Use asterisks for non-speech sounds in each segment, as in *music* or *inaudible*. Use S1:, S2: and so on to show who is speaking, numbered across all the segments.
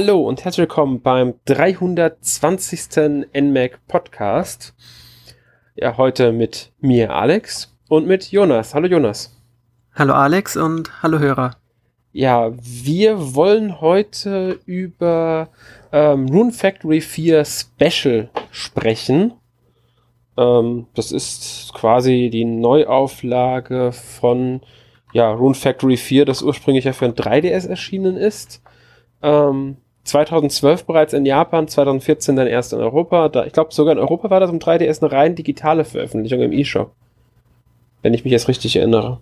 S1: Hallo und herzlich willkommen beim 320. NMAC Podcast. Ja, heute mit mir Alex und mit Jonas. Hallo Jonas.
S2: Hallo Alex und hallo Hörer.
S1: Ja, wir wollen heute über ähm, Rune Factory 4 Special sprechen. Ähm, das ist quasi die Neuauflage von ja, Rune Factory 4, das ursprünglich ja für ein 3DS erschienen ist. Ähm, 2012 bereits in Japan, 2014 dann erst in Europa. Da, ich glaube, sogar in Europa war das im 3DS eine rein digitale Veröffentlichung im eShop. Wenn ich mich jetzt richtig erinnere.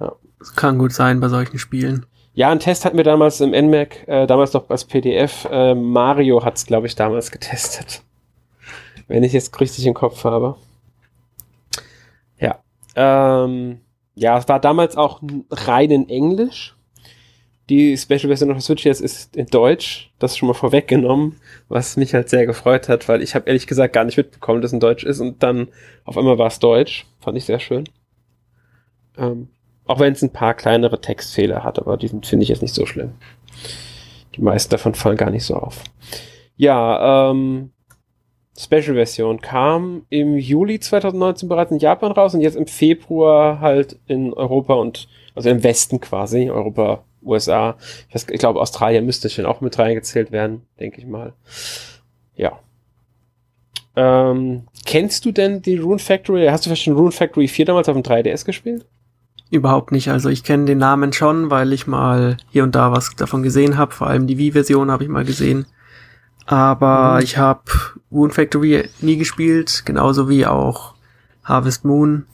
S2: Ja. Das kann gut sein bei solchen Spielen.
S1: Ja, ein Test hatten wir damals im NMAC, äh, damals noch als PDF. Äh, Mario hat's, glaube ich, damals getestet. Wenn ich jetzt richtig im Kopf habe. Ja. Ähm, ja, es war damals auch rein in Englisch. Die Special Version auf Switch jetzt ist in Deutsch. Das schon mal vorweggenommen, was mich halt sehr gefreut hat, weil ich habe ehrlich gesagt gar nicht mitbekommen, dass es in Deutsch ist und dann auf einmal war es Deutsch. Fand ich sehr schön. Ähm, auch wenn es ein paar kleinere Textfehler hat, aber die finde ich jetzt nicht so schlimm. Die meisten davon fallen gar nicht so auf. Ja, ähm, Special-Version kam im Juli 2019 bereits in Japan raus und jetzt im Februar halt in Europa und also im Westen quasi, Europa, USA. Ich, weiß, ich glaube, Australien müsste schon auch mit reingezählt werden, denke ich mal. Ja. Ähm, kennst du denn die Rune Factory? Hast du vielleicht schon Rune Factory 4 damals auf dem 3DS gespielt?
S2: Überhaupt nicht. Also ich kenne den Namen schon, weil ich mal hier und da was davon gesehen habe. Vor allem die Wii-Version habe ich mal gesehen. Aber mhm. ich habe Moon Factory nie gespielt, genauso wie auch Harvest Moon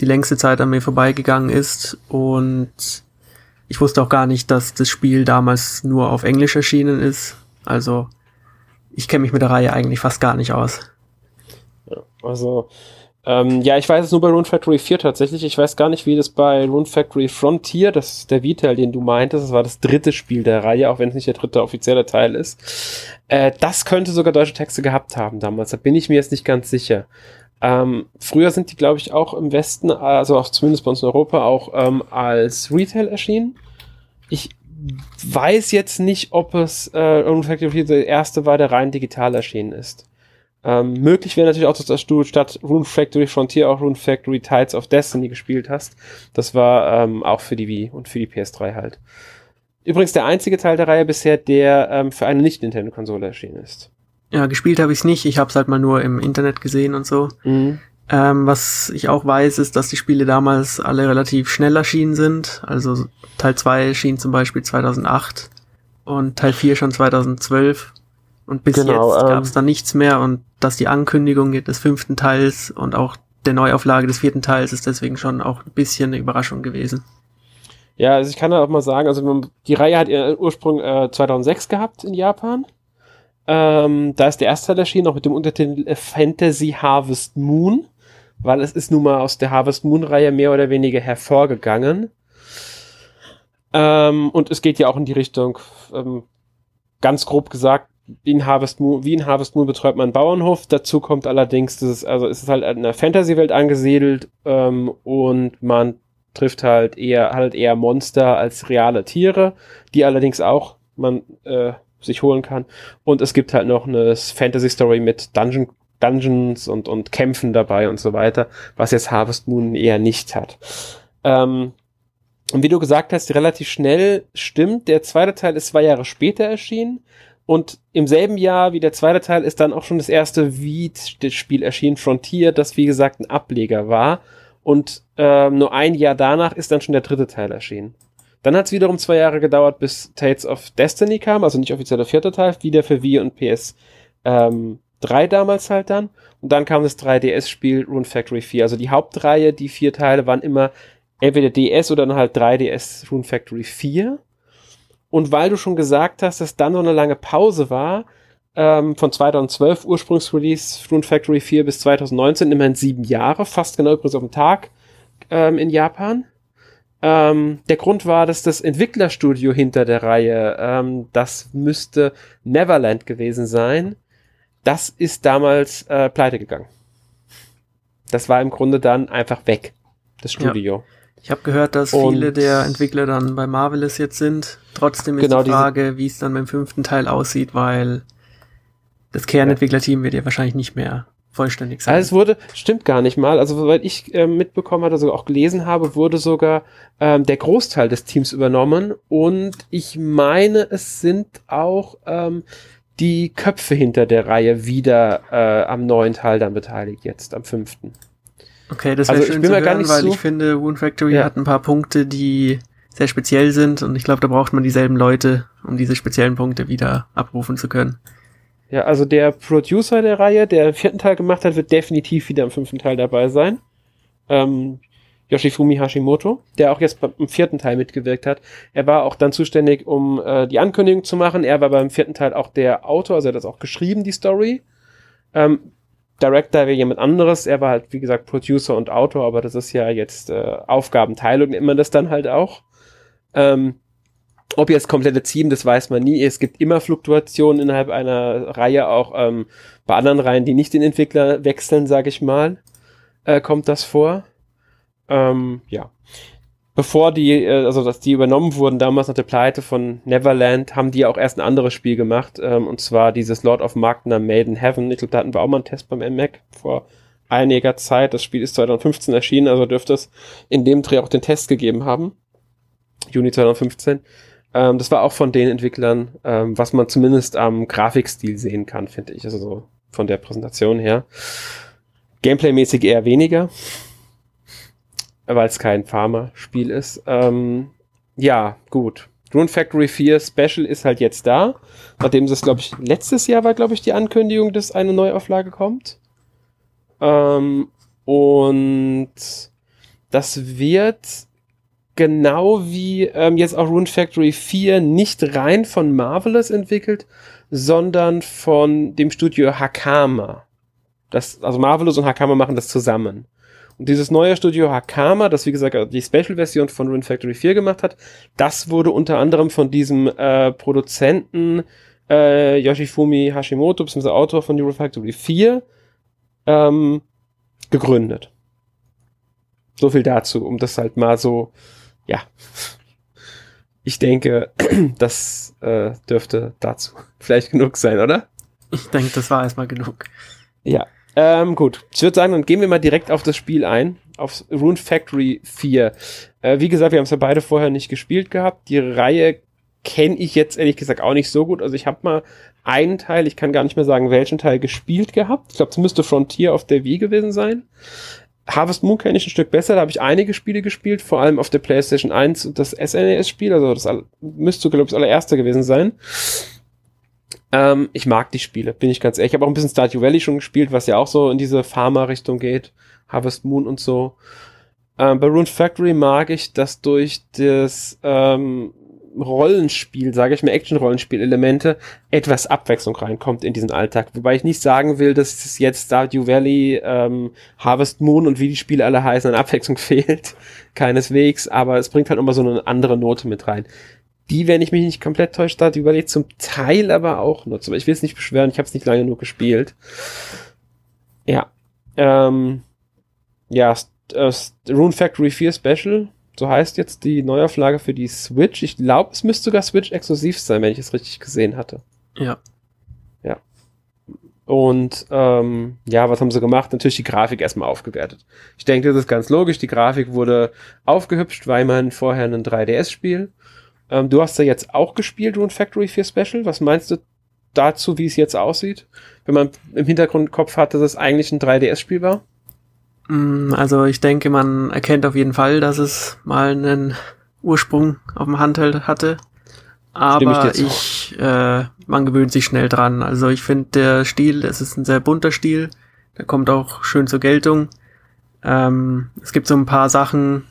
S2: die längste Zeit an mir vorbeigegangen ist und ich wusste auch gar nicht, dass das Spiel damals nur auf Englisch erschienen ist. Also ich kenne mich mit der Reihe eigentlich fast gar nicht aus.
S1: Ja, also ähm, ja, ich weiß es nur bei Rune Factory 4 tatsächlich. Ich weiß gar nicht, wie das bei Rune Factory Frontier, das ist der V-Teil, den du meintest, das war das dritte Spiel der Reihe, auch wenn es nicht der dritte offizielle Teil ist. Äh, das könnte sogar deutsche Texte gehabt haben damals, da bin ich mir jetzt nicht ganz sicher. Ähm, früher sind die, glaube ich, auch im Westen, also auch zumindest bei uns in Europa, auch ähm, als Retail erschienen. Ich weiß jetzt nicht, ob es äh, Rune Factory 4 der erste war, der rein digital erschienen ist. Ähm, möglich wäre natürlich auch, dass du statt Rune Factory Frontier auch Rune Factory Tides of Destiny gespielt hast. Das war ähm, auch für die Wii und für die PS3 halt. Übrigens der einzige Teil der Reihe bisher, der ähm, für eine Nicht-Nintendo-Konsole erschienen ist.
S2: Ja, gespielt habe ich es nicht. Ich habe es halt mal nur im Internet gesehen und so. Mhm. Ähm, was ich auch weiß, ist, dass die Spiele damals alle relativ schnell erschienen sind. Also Teil 2 erschien zum Beispiel 2008 und Teil 4 schon 2012. Und bis genau, jetzt gab es ähm, dann nichts mehr und dass die Ankündigung des fünften Teils und auch der Neuauflage des vierten Teils ist deswegen schon auch ein bisschen eine Überraschung gewesen.
S1: Ja, also ich kann da auch mal sagen, also die Reihe hat ihren Ursprung äh, 2006 gehabt in Japan. Ähm, da ist der erste Teil erschienen, auch mit dem Untertitel Fantasy Harvest Moon, weil es ist nun mal aus der Harvest Moon Reihe mehr oder weniger hervorgegangen. Ähm, und es geht ja auch in die Richtung, ähm, ganz grob gesagt, wie in Harvest Moon, wie in Harvest Moon betreut man einen Bauernhof. Dazu kommt allerdings, das ist, also es ist halt in einer Fantasy-Welt angesiedelt ähm, und man trifft halt eher halt eher Monster als reale Tiere, die allerdings auch man äh, sich holen kann. Und es gibt halt noch eine Fantasy-Story mit Dungeon, Dungeons und, und Kämpfen dabei und so weiter, was jetzt Harvest Moon eher nicht hat. Ähm, und wie du gesagt hast, relativ schnell stimmt. Der zweite Teil ist zwei Jahre später erschienen. Und im selben Jahr wie der zweite Teil ist dann auch schon das erste Viet-Spiel erschienen, Frontier, das wie gesagt ein Ableger war. Und ähm, nur ein Jahr danach ist dann schon der dritte Teil erschienen. Dann hat es wiederum zwei Jahre gedauert, bis Tales of Destiny kam, also nicht offiziell der vierte Teil, wieder für Wii und PS ähm, 3 damals halt dann. Und dann kam das 3DS-Spiel Rune Factory 4. Also die Hauptreihe, die vier Teile waren immer entweder DS oder dann halt 3DS Rune Factory 4. Und weil du schon gesagt hast, dass dann so eine lange Pause war, ähm, von 2012 Ursprungsrelease Rune Factory 4 bis 2019, immerhin sieben Jahre, fast genau übrigens auf den Tag ähm, in Japan. Ähm, der Grund war, dass das Entwicklerstudio hinter der Reihe, ähm, das müsste Neverland gewesen sein, das ist damals äh, pleite gegangen. Das war im Grunde dann einfach weg, das Studio. Ja.
S2: Ich habe gehört, dass
S1: Und-
S2: viele der Entwickler dann bei Marvelous jetzt sind. Trotzdem ist
S1: Genau,
S2: die Frage, wie es dann beim fünften Teil aussieht, weil das Kernentwicklerteam wird ja wahrscheinlich nicht mehr vollständig sein.
S1: Also es wurde, stimmt gar nicht mal, also soweit ich ähm, mitbekommen hatte, also auch gelesen habe, wurde sogar ähm, der Großteil des Teams übernommen und ich meine, es sind auch ähm, die Köpfe hinter der Reihe wieder äh, am neuen Teil dann beteiligt, jetzt am fünften.
S2: okay, das wäre
S1: also ich
S2: schön
S1: bin
S2: zu
S1: mir gar
S2: hören,
S1: nicht
S2: weil
S1: so-
S2: ich finde, Wound Factory
S1: Ja.
S2: hat ein paar Punkte, die sehr speziell sind und ich glaube, da braucht man dieselben Leute, um diese speziellen Punkte wieder abrufen zu können.
S1: Ja, also der Producer der Reihe, der vierten Teil gemacht hat, wird definitiv wieder im fünften Teil dabei sein. Ähm, Yoshifumi Hashimoto, der auch jetzt beim im vierten Teil mitgewirkt hat. Er war auch dann zuständig, um äh, die Ankündigung zu machen. Er war beim vierten Teil auch der Autor, also er hat das auch geschrieben, die Story. Ähm, Director wäre jemand anderes. Er war halt, wie gesagt, Producer und Autor, aber das ist ja jetzt äh, Aufgabenteilung, nennt man das dann halt auch. Ähm, ob jetzt komplette Team, das weiß man nie. Es gibt immer Fluktuationen innerhalb einer Reihe, auch ähm, bei anderen Reihen, die nicht den Entwickler wechseln, sage ich mal, äh, kommt das vor. Ähm, ja. Bevor die, äh, also dass die übernommen wurden, damals nach der Pleite von Neverland, haben die auch erst ein anderes Spiel gemacht, ähm, und zwar dieses Lord of Magna Maiden Heaven. Ich glaube, da hatten wir auch mal einen Test beim NMAC vor einiger Zeit. Das Spiel ist 2015 erschienen, also dürfte es in dem Dreh auch den Test gegeben haben. Juni 2015. Ähm, das war auch von den Entwicklern, ähm, was man zumindest am Grafikstil sehen kann, finde ich. Also so von der Präsentation her. Gameplay-mäßig eher weniger, weil es kein Pharma-Spiel ist. Ähm, ja, gut. Rune Factory 4 Special ist halt jetzt da. Nachdem es, glaube ich, letztes Jahr war, glaube ich, die Ankündigung, dass eine Neuauflage kommt. Ähm, und das wird genau wie ähm, jetzt auch Rune Factory 4 nicht rein von Marvelous entwickelt, sondern von dem Studio Hakama. Das, also Marvelous und Hakama machen das zusammen. Und dieses neue Studio Hakama, das wie gesagt die Special-Version von Rune Factory 4 gemacht hat, das wurde unter anderem von diesem äh, Produzenten äh, Yoshifumi Hashimoto, beziehungsweise Autor von Rune Factory 4, ähm, gegründet. So viel dazu, um das halt mal so, ja. Ich denke, *clears throat* das äh, dürfte dazu *laughs* vielleicht genug sein, oder?
S2: Ich denke, das war erstmal genug.
S1: Ja. Ähm, gut, ich würde sagen, dann gehen wir mal direkt auf das Spiel ein, auf Rune Factory 4. Äh, wie gesagt, wir haben es ja beide vorher nicht gespielt gehabt. Die Reihe kenne ich jetzt ehrlich gesagt auch nicht so gut. Also ich habe mal einen Teil, ich kann gar nicht mehr sagen, welchen Teil gespielt gehabt. Ich glaube, es müsste Frontier auf der Wii gewesen sein. Harvest Moon kenne ich ein Stück besser, da habe ich einige Spiele gespielt, vor allem auf der PlayStation 1 und das SNES-Spiel, also das müsste, glaube ich, das allererste gewesen sein. Ähm, ich mag die Spiele, bin ich ganz ehrlich. Ich habe auch ein bisschen Stardew Valley schon gespielt, was ja auch so in diese Pharma-Richtung geht. Harvest Moon und so. Ähm, bei Rune Factory mag ich, dass durch das ähm, Rollenspiel, sage ich mal, Action-Rollenspiel-Elemente, etwas Abwechslung reinkommt in diesen Alltag. Wobei ich nicht sagen will, dass es jetzt Stardew Valley, ähm, Harvest Moon und wie die Spiele alle heißen, an Abwechslung *laughs* fehlt. Keineswegs, aber es bringt halt immer so eine andere Note mit rein. Die, wenn ich mich nicht komplett täusche, Stardew Valley zum Teil aber auch nutzt. Aber ich will es nicht beschweren, ich habe es nicht lange genug gespielt. Ja. Ähm, ja, St äh, Rune Factory 4 Special, so heißt jetzt die Neuauflage für die Switch. Ich glaube, es müsste sogar Switch exklusiv sein, wenn ich es richtig gesehen hatte.
S2: Ja.
S1: Und ähm, ja, was haben sie gemacht? Natürlich die Grafik erstmal aufgewertet. Ich denke, das ist ganz logisch. Die Grafik wurde aufgehübscht, weil man vorher ein 3DS-Spiel. Ähm, du hast ja jetzt auch gespielt, Rune Factory 4 Special. Was meinst du dazu, wie es jetzt aussieht? Wenn man im Hintergrund Kopf hat, dass es eigentlich ein 3DS-Spiel war?
S2: Mm, Also ich denke, man erkennt auf jeden Fall, dass es mal einen Ursprung auf dem Handheld hatte.
S1: Ich
S2: Aber
S1: zu.
S2: ich, äh, man gewöhnt sich schnell dran. Also ich finde der Stil, es ist ein sehr bunter Stil. Der kommt auch schön zur Geltung. Ähm, es gibt so ein paar Sachen,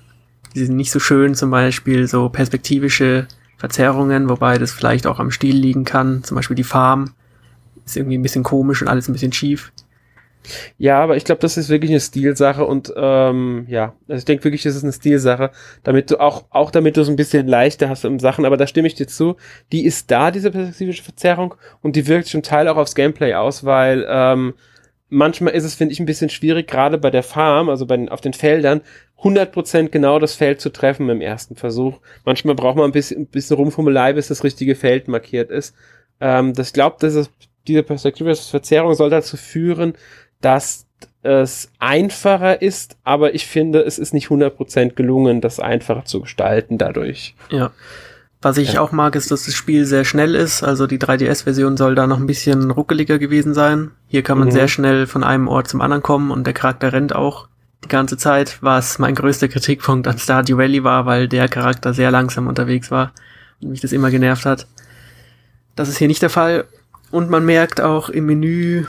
S2: die sind nicht so schön, zum Beispiel so perspektivische Verzerrungen, wobei das vielleicht auch am Stil liegen kann. Zum Beispiel die Farm ist irgendwie ein bisschen komisch und alles ein bisschen schief.
S1: Ja, aber ich glaube, das ist wirklich eine Stilsache und ähm, ja, also ich denke wirklich, das ist eine Stilsache, damit du auch, auch damit du es ein bisschen leichter hast im Sachen, aber da stimme ich dir zu, die ist da, diese perspektivische Verzerrung, und die wirkt zum Teil auch aufs Gameplay aus, weil ähm, manchmal ist es, finde ich, ein bisschen schwierig, gerade bei der Farm, also bei den, auf den Feldern, 100% genau das Feld zu treffen im ersten Versuch. Manchmal braucht man ein bisschen, ein bisschen Rumfummelei, bis das richtige Feld markiert ist. Ähm, das glaubt, dass es, diese Perspektivverzerrung soll dazu führen, dass es einfacher ist, aber ich finde, es ist nicht 100% gelungen, das einfacher zu gestalten dadurch.
S2: Ja. Was ich ja. auch mag, ist, dass das Spiel sehr schnell ist. Also die 3DS-Version soll da noch ein bisschen ruckeliger gewesen sein. Hier kann man mhm. sehr schnell von einem Ort zum anderen kommen und der Charakter rennt auch die ganze Zeit, was mein größter Kritikpunkt an Stardew Valley war, weil der Charakter sehr langsam unterwegs war und mich das immer genervt hat. Das ist hier nicht der Fall. Und man merkt auch im Menü,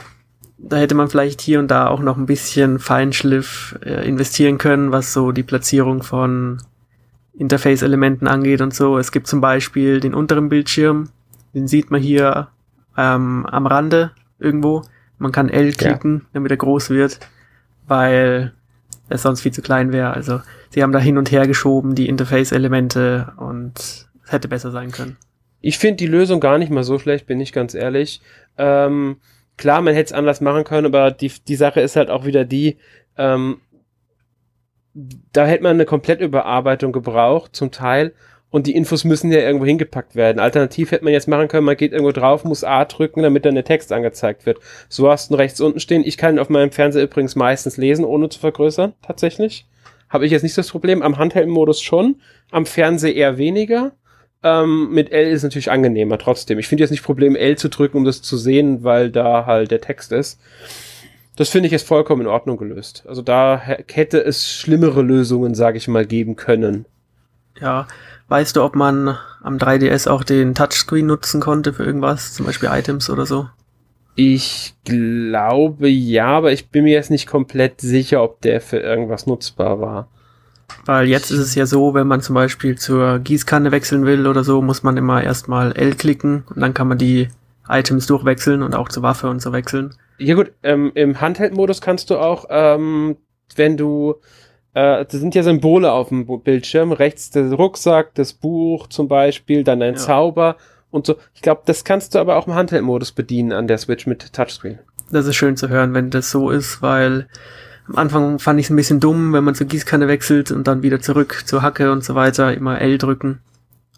S2: da hätte man vielleicht hier und da auch noch ein bisschen Feinschliff äh, investieren können, was so die Platzierung von Interface-Elementen angeht und so. Es gibt zum Beispiel den unteren Bildschirm, den sieht man hier ähm, am Rande irgendwo. Man kann L klicken, ja. damit er groß wird, weil er sonst viel zu klein wäre. Also sie haben da hin und her geschoben, die Interface-Elemente und es hätte besser sein können.
S1: Ich finde die Lösung gar nicht mal so schlecht, bin ich ganz ehrlich. Ähm, klar, man hätte es anders machen können, aber die, die Sache ist halt auch wieder die, ähm, da hätte man eine Komplettüberarbeitung gebraucht, zum Teil. Und die Infos müssen ja irgendwo hingepackt werden. Alternativ hätte man jetzt machen können, man geht irgendwo drauf, muss A drücken, damit dann der Text angezeigt wird. So hast du rechts unten stehen. Ich kann auf meinem Fernseher übrigens meistens lesen, ohne zu vergrößern, tatsächlich. Habe ich jetzt nicht das Problem. Am Handheld-Modus schon, am Fernseher eher weniger. Ähm, mit L ist natürlich angenehmer trotzdem. Ich finde jetzt nicht Problem, L zu drücken, um das zu sehen, weil da halt der Text ist. Das finde ich jetzt vollkommen in Ordnung gelöst. Also da hätte es schlimmere Lösungen, sage ich mal, geben können.
S2: Ja, weißt du, ob man am 3DS auch den Touchscreen nutzen konnte für irgendwas, zum Beispiel Items oder so?
S1: Ich glaube ja, aber ich bin mir jetzt nicht komplett sicher, ob der für irgendwas nutzbar war.
S2: Weil jetzt ist es ja so, wenn man zum Beispiel zur Gießkanne wechseln will oder so, muss man immer erstmal L klicken und dann kann man die Items durchwechseln und auch zur Waffe und so wechseln.
S1: Ja gut, ähm, im Handheld-Modus kannst du auch, ähm, wenn du, äh, das sind ja Symbole auf dem Bildschirm, rechts der Rucksack, das Buch zum Beispiel, dann ein ja. Zauber und so. Ich glaube, das kannst du aber auch im Handheld-Modus bedienen an der Switch mit Touchscreen.
S2: Das ist schön zu hören, wenn das so ist, weil am Anfang fand ich es ein bisschen dumm, wenn man zur Gießkanne wechselt und dann wieder zurück zur Hacke und so weiter, immer L drücken.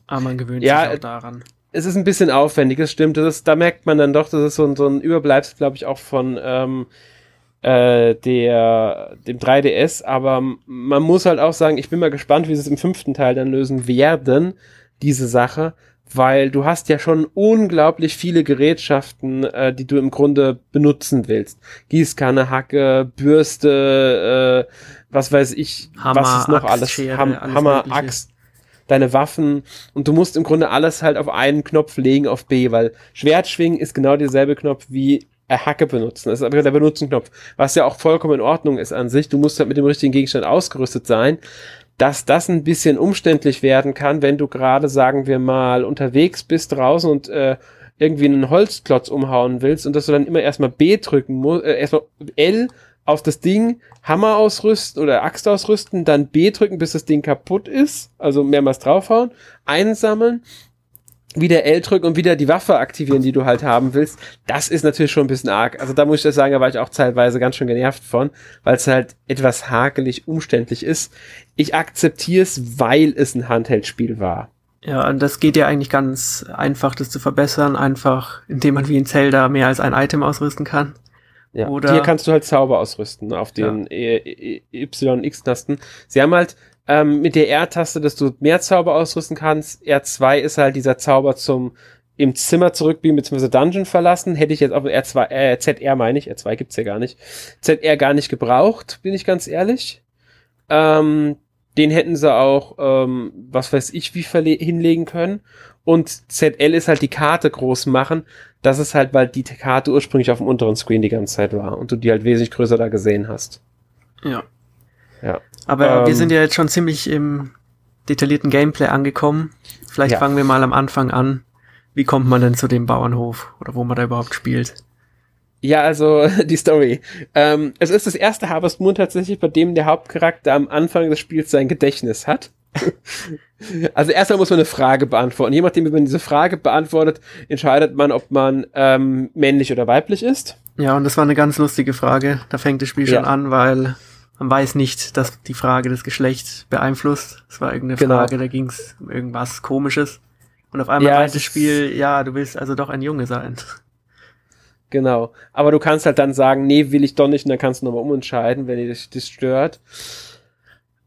S2: Aber man gewöhnt ja, sich auch daran
S1: es ist ein bisschen aufwendig, das stimmt. Das ist, da merkt man dann doch, das ist so ein, so ein Überbleibsel, glaube ich, auch von ähm, äh, der, dem 3DS. Aber man muss halt auch sagen, ich bin mal gespannt, wie sie es im fünften Teil dann lösen werden, diese Sache. Weil du hast ja schon unglaublich viele Gerätschaften, äh, die du im Grunde benutzen willst. Gießkanne, Hacke, Bürste, äh, was weiß ich, Hammer, was ist noch Axt, alles? Schere, Ham alles Hammer, Mögliche. Axt, deine Waffen und du musst im Grunde alles halt auf einen Knopf legen auf B, weil Schwertschwingen ist genau derselbe Knopf wie Hacke benutzen. Das ist aber der Benutzenknopf, was ja auch vollkommen in Ordnung ist an sich. Du musst halt mit dem richtigen Gegenstand ausgerüstet sein. Dass das ein bisschen umständlich werden kann, wenn du gerade, sagen wir mal, unterwegs bist draußen und äh, irgendwie einen Holzklotz umhauen willst und dass du dann immer erstmal B drücken musst, äh, erstmal L auf das Ding Hammer ausrüsten oder Axt ausrüsten, dann B drücken, bis das Ding kaputt ist, also mehrmals draufhauen, einsammeln, wieder L drücken und wieder die Waffe aktivieren, die du halt haben willst. Das ist natürlich schon ein bisschen arg. Also da muss ich das sagen, da war ich auch zeitweise ganz schön genervt von, weil es halt etwas hakelig umständlich ist. Ich akzeptiere es, weil es ein Handheldspiel war.
S2: Ja, und das geht ja eigentlich ganz einfach, das zu verbessern, einfach indem man wie in Zelda mehr als ein Item ausrüsten kann.
S1: Ja. Oder Hier kannst du halt Zauber ausrüsten auf den ja. E, e, Y, X-Tasten. Sie haben halt ähm, mit der R-Taste, dass du mehr Zauber ausrüsten kannst. R2 ist halt dieser Zauber zum im Zimmer zurückbeamen bzw. Dungeon verlassen. Hätte ich jetzt auf R2, äh, ZR meine ich, R2 gibt's ja gar nicht, ZR gar nicht gebraucht, bin ich ganz ehrlich. Ähm, den hätten sie auch, ähm, was weiß ich, wie hinlegen können. Und ZL ist halt die Karte groß machen. Das ist halt, weil die Karte ursprünglich auf dem unteren Screen die ganze Zeit war und du die halt wesentlich größer da gesehen hast.
S2: Ja.
S1: Ja.
S2: Aber ähm, wir sind ja jetzt schon ziemlich im detaillierten Gameplay angekommen. Vielleicht ja. fangen wir mal am Anfang an. Wie kommt man denn zu dem Bauernhof oder wo man da überhaupt spielt?
S1: Ja, also *laughs* die Story. Ähm, es ist das erste Harvest Moon tatsächlich, bei dem der Hauptcharakter am Anfang des Spiels sein Gedächtnis hat. *laughs* also erstmal muss man eine Frage beantworten. Je nachdem, wie man diese Frage beantwortet, entscheidet man, ob man ähm, männlich oder weiblich ist.
S2: Ja, und das war eine ganz lustige Frage. Da fängt das Spiel ja. schon an, weil man weiß nicht, dass die Frage das Geschlecht beeinflusst. Es war irgendeine genau. Frage, da ging es um irgendwas Komisches. Und auf einmal ja, das Spiel, ja, du willst also doch ein Junge sein.
S1: Genau. Aber du kannst halt dann sagen, nee, will ich doch nicht, und dann kannst du nochmal umentscheiden, wenn dir das, das stört.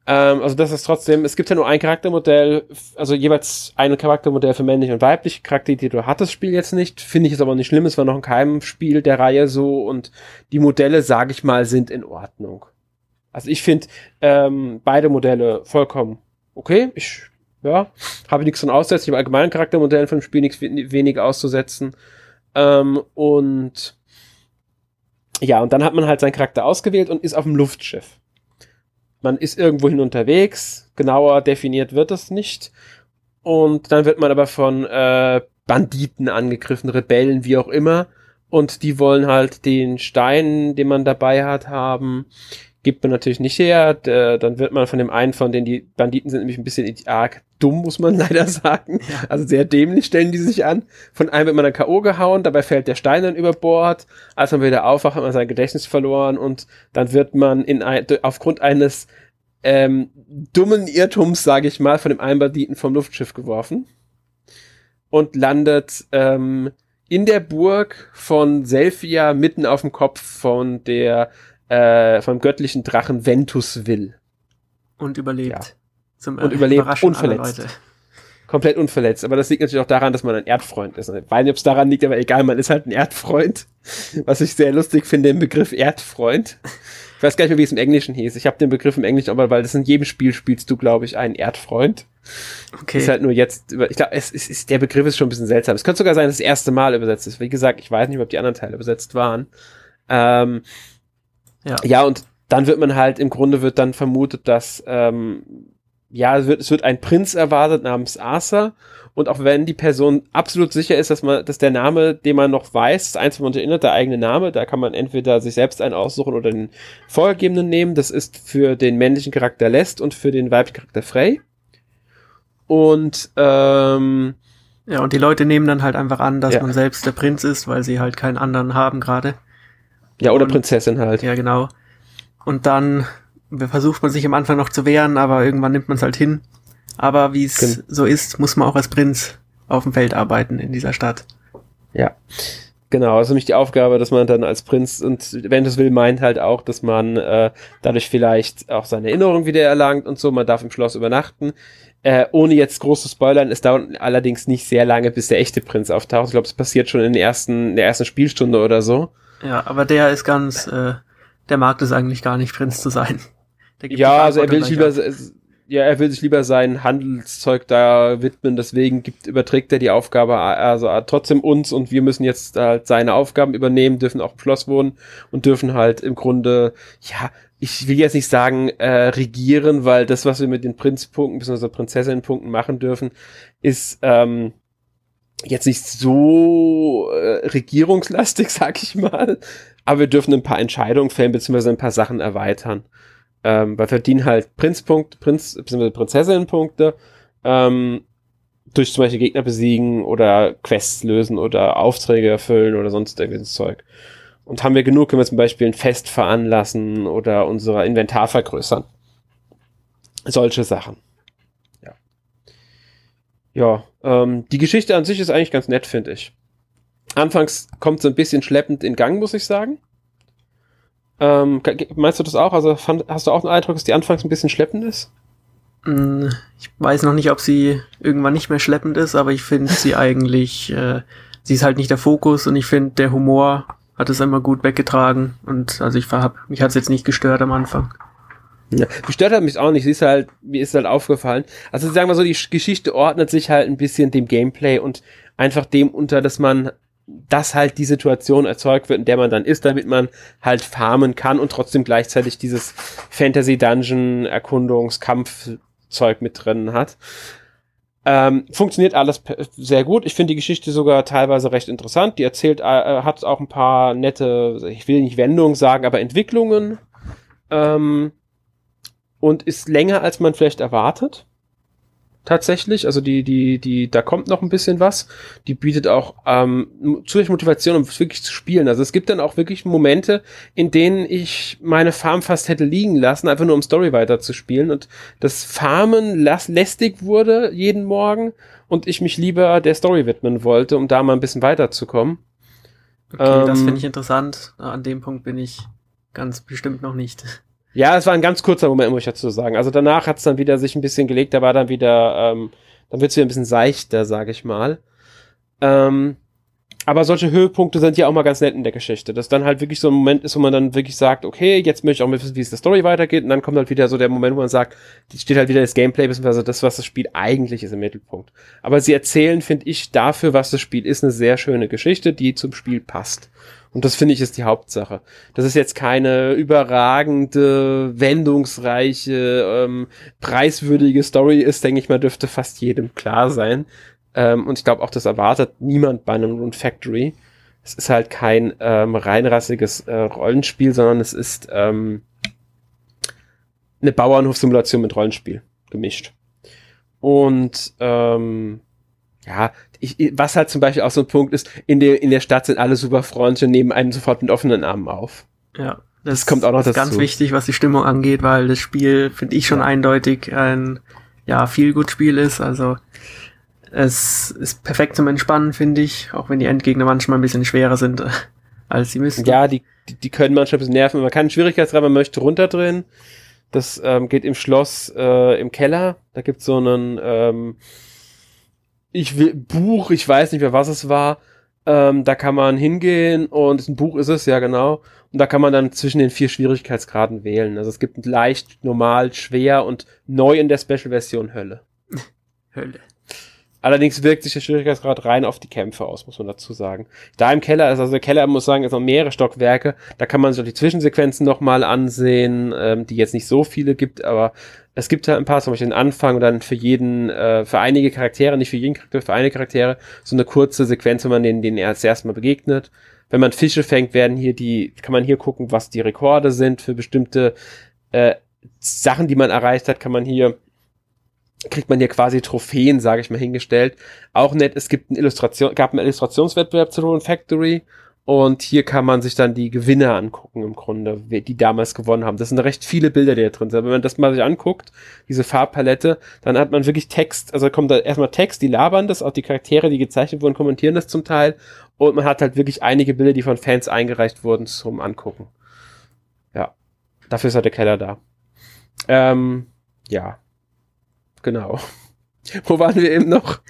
S1: Ähm, also das ist trotzdem, es gibt ja nur ein Charaktermodell, also jeweils ein Charaktermodell für männliche und weibliche Charaktere hat das Spiel jetzt nicht. Finde ich es aber nicht schlimm, es war noch in keinem Spiel der Reihe so und die Modelle, sage ich mal, sind in Ordnung. Also ich finde ähm, beide Modelle vollkommen okay. Ich ja, habe nichts von aussetzen. Ich habe allgemeinen Charaktermodellen von dem Spiel nichts wenig auszusetzen. Ähm, und ja, und dann hat man halt seinen Charakter ausgewählt und ist auf dem Luftschiff. Man ist irgendwohin unterwegs, genauer definiert wird es nicht. Und dann wird man aber von äh, Banditen angegriffen, Rebellen, wie auch immer. Und die wollen halt den Stein, den man dabei hat, haben gibt man natürlich nicht her. Der, dann wird man von dem einen von denen, die Banditen sind nämlich ein bisschen arg dumm, muss man *laughs* leider sagen. Also sehr dämlich stellen die sich an. Von einem wird man dann K.O. gehauen, dabei fällt der Stein dann über Bord. Als man wieder aufwacht, hat man sein Gedächtnis verloren und dann wird man in ein, aufgrund eines ähm, dummen Irrtums, sage ich mal, von dem einen Banditen vom Luftschiff geworfen und landet ähm, in der Burg von Selfia mitten auf dem Kopf von der äh, vom göttlichen Drachen Ventus will.
S2: Und überlebt. Ja.
S1: Zum und überlebt unverletzt. Komplett unverletzt. Aber das liegt natürlich auch daran, dass man ein Erdfreund ist. Ich weiß nicht, ob es daran liegt, aber egal, man ist halt ein Erdfreund. *laughs* Was ich sehr lustig finde, im Begriff Erdfreund. Ich weiß gar nicht mehr, wie es im Englischen hieß. Ich habe den Begriff im Englischen, aber weil das in jedem Spiel spielst du, glaube ich, einen Erdfreund. Okay. Ist halt nur jetzt, ich glaube, es, es ist, der Begriff ist schon ein bisschen seltsam. Es könnte sogar sein, dass das erste Mal übersetzt ist. Wie gesagt, ich weiß nicht, ob die anderen Teile übersetzt waren. Ähm, ja. ja, und dann wird man halt, im Grunde wird dann vermutet, dass, ähm, ja, es wird, es wird ein Prinz erwartet namens Arthur. Und auch wenn die Person absolut sicher ist, dass man, dass der Name, den man noch weiß, das Einzige, man erinnert, der eigene Name, da kann man entweder sich selbst einen aussuchen oder den vorgegebenen nehmen. Das ist für den männlichen Charakter Lest und für den weiblichen Charakter Frey. Und ähm,
S2: ja, und die Leute nehmen dann halt einfach an, dass ja. man selbst der Prinz ist, weil sie halt keinen anderen haben gerade.
S1: Ja, oder und, Prinzessin halt.
S2: Ja, genau. Und dann versucht man sich am Anfang noch zu wehren, aber irgendwann nimmt man es halt hin. Aber wie es so ist, muss man auch als Prinz auf dem Feld arbeiten in dieser Stadt.
S1: Ja. Genau, also nämlich die Aufgabe, dass man dann als Prinz und wenn das will, meint halt auch, dass man äh, dadurch vielleicht auch seine Erinnerung wieder erlangt und so. Man darf im Schloss übernachten. Äh, ohne jetzt groß zu spoilern, es dauert allerdings nicht sehr lange, bis der echte Prinz auftaucht. Ich glaube, es passiert schon in, den ersten, in der ersten Spielstunde oder so.
S2: Ja, aber der ist ganz, äh, der mag das eigentlich gar nicht, Prinz zu sein.
S1: ja, also er will sich lieber, ja, er will sich lieber sein Handelszeug da widmen, deswegen gibt, überträgt er die Aufgabe also trotzdem uns und wir müssen jetzt halt seine Aufgaben übernehmen, dürfen auch im Schloss wohnen und dürfen halt im Grunde, ja, ich will jetzt nicht sagen äh, regieren, weil das, was wir mit den Prinzpunkten bzw. Prinzessinnenpunkten machen dürfen, ist ähm, jetzt nicht so äh, regierungslastig, *laughs* sag ich mal, aber wir dürfen ein paar Entscheidungen fällen, beziehungsweise ein paar Sachen erweitern. Ähm, wir verdienen halt Prinzpunkt, Prinz, beziehungsweise Prinzessinnenpunkte, ähm, durch zum Beispiel Gegner besiegen oder Quests lösen oder Aufträge erfüllen oder sonst irgendwas Zeug. Und haben wir genug, können wir zum Beispiel ein Fest veranlassen oder unser Inventar vergrößern. Solche Sachen. Ja. Ähm, die Geschichte an sich ist eigentlich ganz nett, finde ich. Anfangs kommt es ein bisschen schleppend in Gang, muss ich sagen. Ähm, meinst du das auch? Also fand, hast du auch den Eindruck, dass die anfangs ein bisschen schleppend ist?
S2: Mm, ich weiß noch nicht, ob sie irgendwann nicht mehr schleppend ist, aber ich finde sie *laughs* eigentlich, äh, sie ist halt nicht der Fokus und ich finde, der Humor hat es immer gut weggetragen und also ich hab, mich hat es jetzt nicht gestört am Anfang.
S1: Ja, gestört hat mich auch nicht. Sie ist halt, mir ist halt aufgefallen. Also sagen wir so, die Geschichte ordnet sich halt ein bisschen dem Gameplay und einfach dem unter, dass man, dass halt die Situation erzeugt wird, in der man dann ist, damit man halt farmen kann und trotzdem gleichzeitig dieses Fantasy Dungeon Erkundungs Kampfzeug mit drin hat. Ähm, funktioniert alles sehr gut. Ich finde die Geschichte sogar teilweise recht interessant. Die erzählt, äh, hat auch ein paar nette, ich will nicht Wendungen sagen, aber Entwicklungen. Ähm, und ist länger, als man vielleicht erwartet. tatsächlich. Also die, die, die, da kommt noch ein bisschen was. Die bietet auch ähm, zusätzliche Motivation, um wirklich zu spielen. Also es gibt dann auch wirklich Momente, in denen ich meine Farm fast hätte liegen lassen, einfach nur um Story weiter zu spielen und das Farmen lästig wurde jeden Morgen und ich mich lieber der Story widmen wollte, um da mal ein bisschen weiterzukommen.
S2: Okay, ähm, das finde ich interessant. An dem Punkt bin ich ganz bestimmt noch nicht.
S1: Ja, es war ein ganz kurzer Moment, muss ich dazu sagen. Also danach hat es dann wieder sich ein bisschen gelegt, da war dann wieder, ähm, dann wird es wieder ein bisschen seichter, sage ich mal. Ähm, aber solche Höhepunkte sind ja auch mal ganz nett in der Geschichte. Dass dann halt wirklich so ein Moment ist, wo man dann wirklich sagt, okay, jetzt möchte ich auch mal wissen, wie es der Story weitergeht. Und dann kommt halt wieder so der Moment, wo man sagt, steht halt wieder das Gameplay, beziehungsweise das, was das Spiel eigentlich ist im Mittelpunkt. Aber sie erzählen, finde ich, dafür, was das Spiel ist, eine sehr schöne Geschichte, die zum Spiel passt. Und das finde ich ist die Hauptsache. Das ist jetzt keine überragende, wendungsreiche, ähm, preiswürdige Story ist, denke ich mal, dürfte fast jedem klar sein. Ähm, und ich glaube auch, das erwartet niemand bei einem Rune Factory. Es ist halt kein ähm, reinrassiges äh, Rollenspiel, sondern es ist ähm, eine Bauernhofsimulation mit Rollenspiel gemischt. Und ähm, ja, ich, was halt zum Beispiel auch so ein Punkt ist, in der, in der Stadt sind alle super freundlich und nehmen einen sofort mit offenen Armen auf.
S2: Ja. Das, das kommt auch noch dazu. Ganz wichtig, was die Stimmung angeht, weil das Spiel, finde ich schon ja. eindeutig ein, ja, viel gut Spiel ist. Also, es ist perfekt zum Entspannen, finde ich, auch wenn die Endgegner manchmal ein bisschen schwerer sind, *laughs* als sie müssen.
S1: Ja, die, die, die können manchmal ein bisschen nerven. Man kann einen Schwierigkeitsgrad, man möchte runterdrehen. Das ähm, geht im Schloss äh, im Keller. Da gibt's so einen, ähm, ich will, Buch, ich weiß nicht mehr, was es war. Ähm, da kann man hingehen und ein Buch ist es, ja genau. Und da kann man dann zwischen den vier Schwierigkeitsgraden wählen. Also es gibt leicht, normal, schwer und neu in der Special-Version Hölle. Hölle. Allerdings wirkt sich der Schwierigkeitsgrad rein auf die Kämpfe aus, muss man dazu sagen. Da im Keller ist, also der Keller muss sagen, ist noch mehrere Stockwerke. Da kann man sich auch die Zwischensequenzen nochmal ansehen, ähm, die jetzt nicht so viele gibt, aber es gibt halt ein paar, zum Beispiel den Anfang und dann für jeden, äh, für einige Charaktere, nicht für jeden Charakter, für einige Charaktere, so eine kurze Sequenz, wenn man denen, denen erst erstmal begegnet. Wenn man Fische fängt, werden hier die, kann man hier gucken, was die Rekorde sind für bestimmte äh, Sachen, die man erreicht hat, kann man hier kriegt man hier quasi Trophäen, sage ich mal, hingestellt. Auch nett, es gibt eine Illustration, gab einen Illustrationswettbewerb zu Rune Factory und hier kann man sich dann die Gewinner angucken im Grunde, die damals gewonnen haben. Das sind recht viele Bilder, die da drin sind. Wenn man das mal sich anguckt, diese Farbpalette, dann hat man wirklich Text, also kommt da erstmal Text, die labern das, auch die Charaktere, die gezeichnet wurden, kommentieren das zum Teil und man hat halt wirklich einige Bilder, die von Fans eingereicht wurden zum Angucken. Ja, dafür ist halt der Keller da. Ähm, ja, genau. *laughs* Wo waren wir eben noch?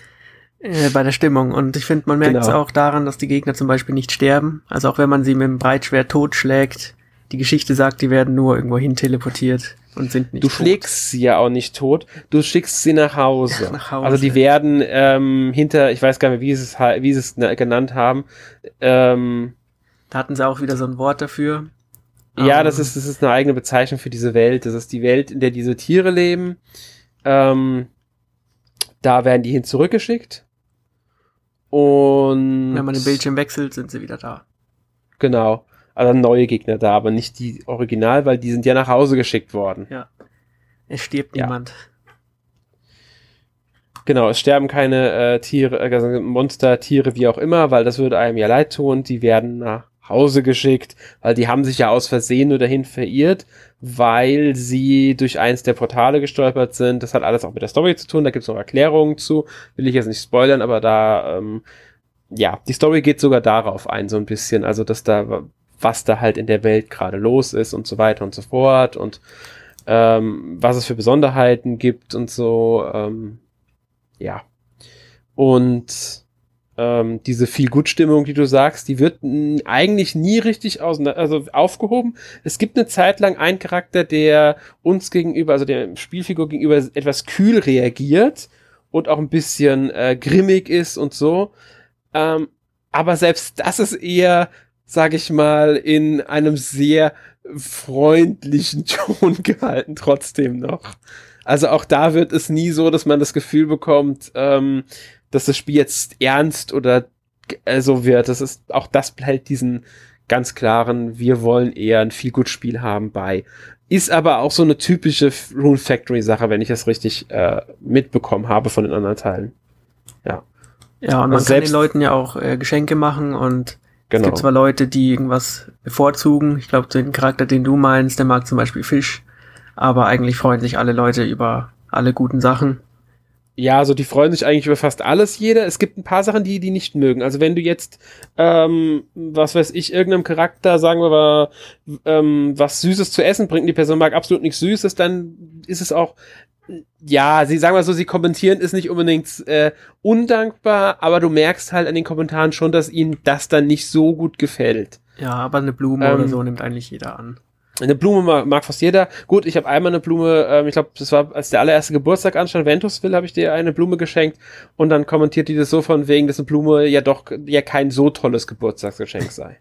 S2: Äh, bei der Stimmung. Und ich finde, man merkt es genau. auch daran, dass die Gegner zum Beispiel nicht sterben. Also auch wenn man sie mit dem Breitschwert totschlägt, die Geschichte sagt, die werden nur irgendwo hin teleportiert und sind nicht
S1: Du tot. schlägst sie ja auch nicht tot, du schickst sie nach Hause. Ja, nach Hause. Also die werden ähm, hinter, ich weiß gar nicht, wie sie es, wie sie es genannt haben. Ähm,
S2: da hatten sie auch wieder so ein Wort dafür.
S1: Ja, das ist, das ist eine eigene Bezeichnung für diese Welt. Das ist die Welt, in der diese Tiere leben. Ähm, da werden die hin zurückgeschickt. Und
S2: wenn man den Bildschirm wechselt, sind sie wieder da.
S1: Genau. Also neue Gegner da, aber nicht die Original, weil die sind ja nach Hause geschickt worden.
S2: Ja. Es stirbt ja. niemand.
S1: Genau, es sterben keine äh, Tiere, also Monster, Tiere, wie auch immer, weil das würde einem ja leid tun. Die werden nach Hause geschickt, weil die haben sich ja aus Versehen nur dahin verirrt, weil sie durch eins der Portale gestolpert sind. Das hat alles auch mit der Story zu tun, da gibt's noch Erklärungen zu, will ich jetzt nicht spoilern, aber da, ähm, ja, die Story geht sogar darauf ein, so ein bisschen, also dass da, was da halt in der Welt gerade los ist und so weiter und so fort und ähm, was es für Besonderheiten gibt und so, ähm, ja. Und ähm, diese viel gut Stimmung, die du sagst, die wird eigentlich nie richtig aus, also aufgehoben. Es gibt eine Zeit lang einen Charakter, der uns gegenüber, also der Spielfigur gegenüber etwas kühl reagiert und auch ein bisschen äh, grimmig ist und so. Ähm, aber selbst das ist eher, sag ich mal, in einem sehr freundlichen *laughs* Ton gehalten trotzdem noch. Also auch da wird es nie so, dass man das Gefühl bekommt, ähm, dass das Spiel jetzt ernst oder äh, so wird. Das ist, auch das hält diesen ganz klaren, wir wollen eher ein viel gut Spiel haben bei. ist aber auch so eine typische Rune Factory Sache, wenn ich das richtig äh, mitbekommen habe von den anderen Teilen. Ja.
S2: Ja, und man also kann den Leuten ja auch äh, Geschenke machen und genau. es gibt zwar Leute, die irgendwas bevorzugen. Ich glaube, den Charakter, den du meinst, der mag zum Beispiel Fisch, aber eigentlich freuen sich alle Leute über alle guten Sachen.
S1: Ja, also die freuen sich eigentlich über fast alles jeder. Es gibt ein paar Sachen, die die nicht mögen. Also wenn du jetzt, ähm, was weiß ich, irgendeinem Charakter, sagen wir mal, ähm, was Süßes zu essen bringt, die Person mag absolut nichts Süßes, dann ist es auch, ja, sie sagen mal so, sie kommentieren ist nicht unbedingt äh, undankbar, aber du merkst halt an den Kommentaren schon, dass ihnen das dann nicht so gut gefällt.
S2: Ja, aber eine Blume ähm, oder so nimmt eigentlich jeder an.
S1: Eine Blume mag, mag fast jeder. Gut, ich habe einmal eine Blume, ähm, ich glaube, das war als der allererste Geburtstag anstand, Ventusville, habe ich dir eine Blume geschenkt und dann kommentiert die das so von wegen, dass eine Blume ja doch ja kein so tolles Geburtstagsgeschenk sei.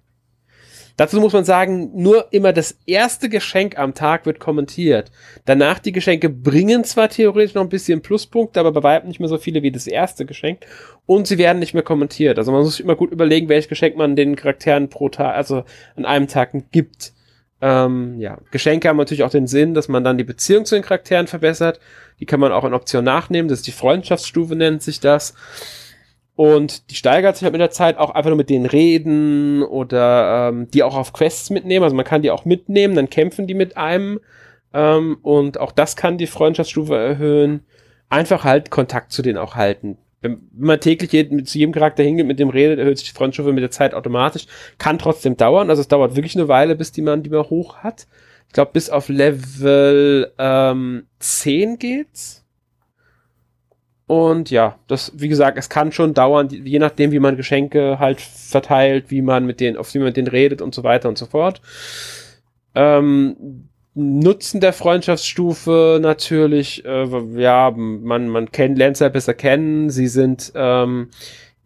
S1: Dazu muss man sagen, nur immer das erste Geschenk am Tag wird kommentiert. Danach die Geschenke bringen zwar theoretisch noch ein bisschen Pluspunkte, aber bei weitem nicht mehr so viele wie das erste Geschenk. Und sie werden nicht mehr kommentiert. Also man muss sich immer gut überlegen, welches Geschenk man den Charakteren pro Tag, also an einem Tag gibt. Ähm, ja, Geschenke haben natürlich auch den Sinn, dass man dann die Beziehung zu den Charakteren verbessert. Die kann man auch in Option nachnehmen. Das ist die Freundschaftsstufe, nennt sich das. Und die steigert sich halt mit der Zeit auch einfach nur mit denen reden oder ähm, die auch auf Quests mitnehmen. Also man kann die auch mitnehmen, dann kämpfen die mit einem. Ähm, und auch das kann die Freundschaftsstufe erhöhen. Einfach halt Kontakt zu denen auch halten wenn man täglich zu jedem Charakter hingeht, mit dem redet, erhöht sich die Freundschaft mit der Zeit automatisch. Kann trotzdem dauern. Also es dauert wirklich eine Weile, bis die man die man hoch hat. Ich glaube, bis auf Level ähm, 10 geht's. Und ja, das, wie gesagt, es kann schon dauern, je nachdem, wie man Geschenke halt verteilt, wie man mit denen, auf wie man mit denen redet und so weiter und so fort. Ähm, Nutzen der Freundschaftsstufe natürlich, äh, ja, man, man kennt, lernt sie besser kennen. Sie sind, ähm,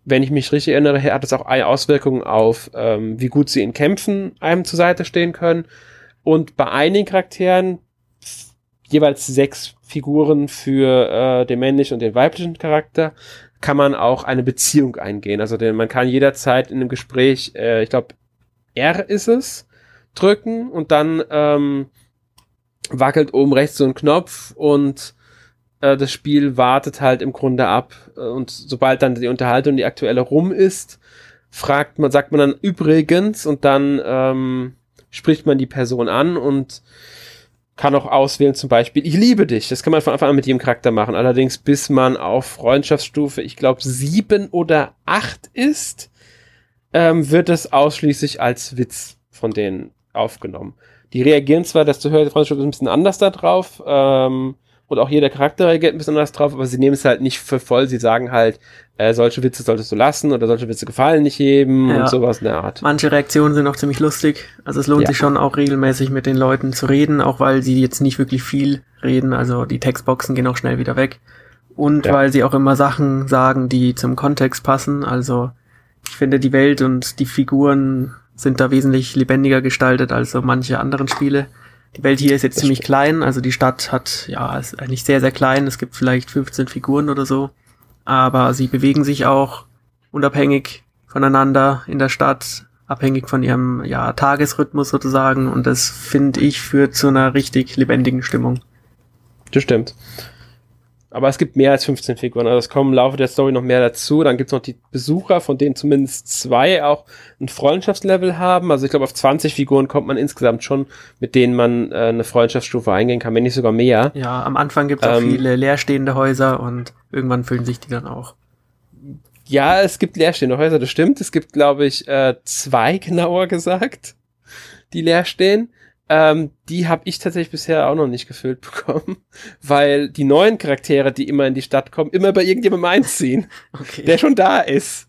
S1: wenn ich mich richtig erinnere, hat es auch eine Auswirkung auf, ähm, wie gut sie in Kämpfen einem zur Seite stehen können. Und bei einigen Charakteren jeweils sechs Figuren für äh, den männlichen und den weiblichen Charakter kann man auch eine Beziehung eingehen. Also denn man kann jederzeit in einem Gespräch, äh, ich glaube, R ist es, drücken und dann ähm, wackelt oben rechts so ein Knopf und äh, das Spiel wartet halt im Grunde ab äh, und sobald dann die Unterhaltung, die aktuelle rum ist, fragt man, sagt man dann übrigens und dann ähm, spricht man die Person an und kann auch auswählen, zum Beispiel, ich liebe dich. Das kann man von Anfang an mit jedem Charakter machen. Allerdings, bis man auf Freundschaftsstufe, ich glaube, sieben oder acht ist, ähm, wird es ausschließlich als Witz von denen aufgenommen. Die reagieren zwar, dass du hörst, Freundschaft ist ein bisschen anders da drauf, ähm, und auch jeder Charakter reagiert ein bisschen anders drauf, aber sie nehmen es halt nicht für voll. Sie sagen halt, äh, solche Witze solltest du lassen oder solche Witze gefallen nicht jedem ja. und sowas in der Art.
S2: Manche Reaktionen sind auch ziemlich lustig. Also es lohnt ja. sich schon auch regelmäßig mit den Leuten zu reden, auch weil sie jetzt nicht wirklich viel reden. Also die Textboxen gehen auch schnell wieder weg. Und ja. weil sie auch immer Sachen sagen, die zum Kontext passen. Also ich finde die Welt und die Figuren sind da wesentlich lebendiger gestaltet als so manche anderen Spiele. Die Welt hier ist jetzt das ziemlich stimmt. klein, also die Stadt hat, ja, ist eigentlich sehr, sehr klein. Es gibt vielleicht 15 Figuren oder so. Aber sie bewegen sich auch unabhängig voneinander in der Stadt, abhängig von ihrem, ja, Tagesrhythmus sozusagen. Und das finde ich führt zu einer richtig lebendigen Stimmung.
S1: Das stimmt. Aber es gibt mehr als 15 Figuren. Also es kommen im Laufe der Story noch mehr dazu. Dann gibt's noch die Besucher, von denen zumindest zwei auch ein Freundschaftslevel haben. Also ich glaube, auf 20 Figuren kommt man insgesamt schon, mit denen man äh, eine Freundschaftsstufe eingehen kann, wenn nicht sogar mehr.
S2: Ja, am Anfang gibt's ähm, auch viele leerstehende Häuser und irgendwann füllen sich die dann auch.
S1: Ja, es gibt leerstehende Häuser, das stimmt. Es gibt, glaube ich, äh, zwei *laughs* genauer gesagt, die leer stehen. Ähm, die habe ich tatsächlich bisher auch noch nicht gefüllt *laughs* bekommen, weil die neuen Charaktere, die immer in die Stadt kommen, immer bei irgendjemandem einziehen, *laughs* okay. der schon da ist.